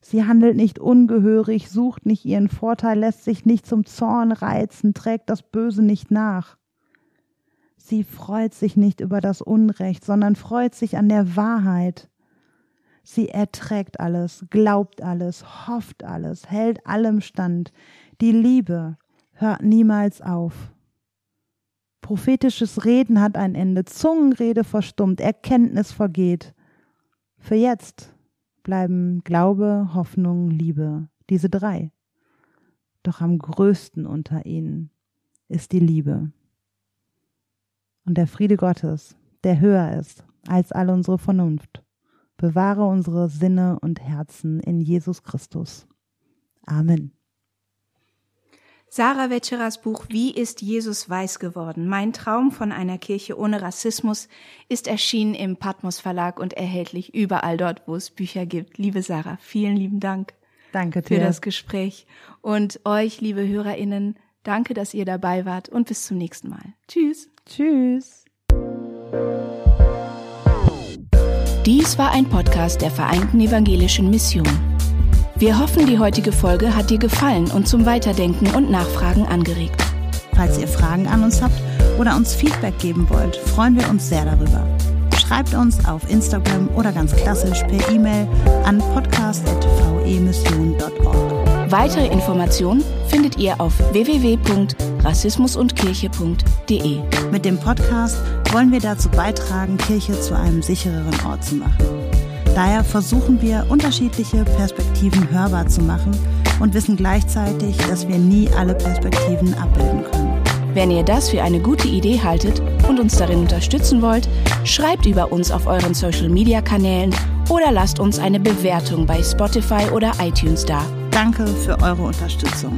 S4: Sie handelt nicht ungehörig, sucht nicht ihren Vorteil, lässt sich nicht zum Zorn reizen, trägt das Böse nicht nach. Sie freut sich nicht über das Unrecht, sondern freut sich an der Wahrheit. Sie erträgt alles, glaubt alles, hofft alles, hält allem stand. Die Liebe hört niemals auf. Prophetisches Reden hat ein Ende, Zungenrede verstummt, Erkenntnis vergeht. Für jetzt bleiben Glaube, Hoffnung, Liebe, diese drei.
S5: Doch am größten unter ihnen ist die Liebe. Und der Friede Gottes, der höher ist als all unsere Vernunft, bewahre unsere Sinne und Herzen in Jesus Christus. Amen.
S6: Sarah Wetscheras Buch Wie ist Jesus weiß geworden? Mein Traum von einer Kirche ohne Rassismus ist erschienen im Patmos Verlag und erhältlich überall dort, wo es Bücher gibt. Liebe Sarah, vielen lieben Dank.
S5: Danke
S6: für das Gespräch. Und euch, liebe HörerInnen, danke, dass ihr dabei wart und bis zum nächsten Mal. Tschüss.
S5: Tschüss.
S3: Dies war ein Podcast der Vereinten Evangelischen Mission. Wir hoffen, die heutige Folge hat dir gefallen und zum Weiterdenken und Nachfragen angeregt.
S4: Falls ihr Fragen an uns habt oder uns Feedback geben wollt, freuen wir uns sehr darüber. Schreibt uns auf Instagram oder ganz klassisch per E-Mail an podcast.vemission.org.
S3: Weitere Informationen findet ihr auf www.rassismusundkirche.de.
S4: Mit dem Podcast wollen wir dazu beitragen, Kirche zu einem sichereren Ort zu machen. Daher versuchen wir, unterschiedliche Perspektiven hörbar zu machen und wissen gleichzeitig, dass wir nie alle Perspektiven abbilden können.
S3: Wenn ihr das für eine gute Idee haltet und uns darin unterstützen wollt, schreibt über uns auf euren Social-Media-Kanälen oder lasst uns eine Bewertung bei Spotify oder iTunes da.
S4: Danke für eure Unterstützung,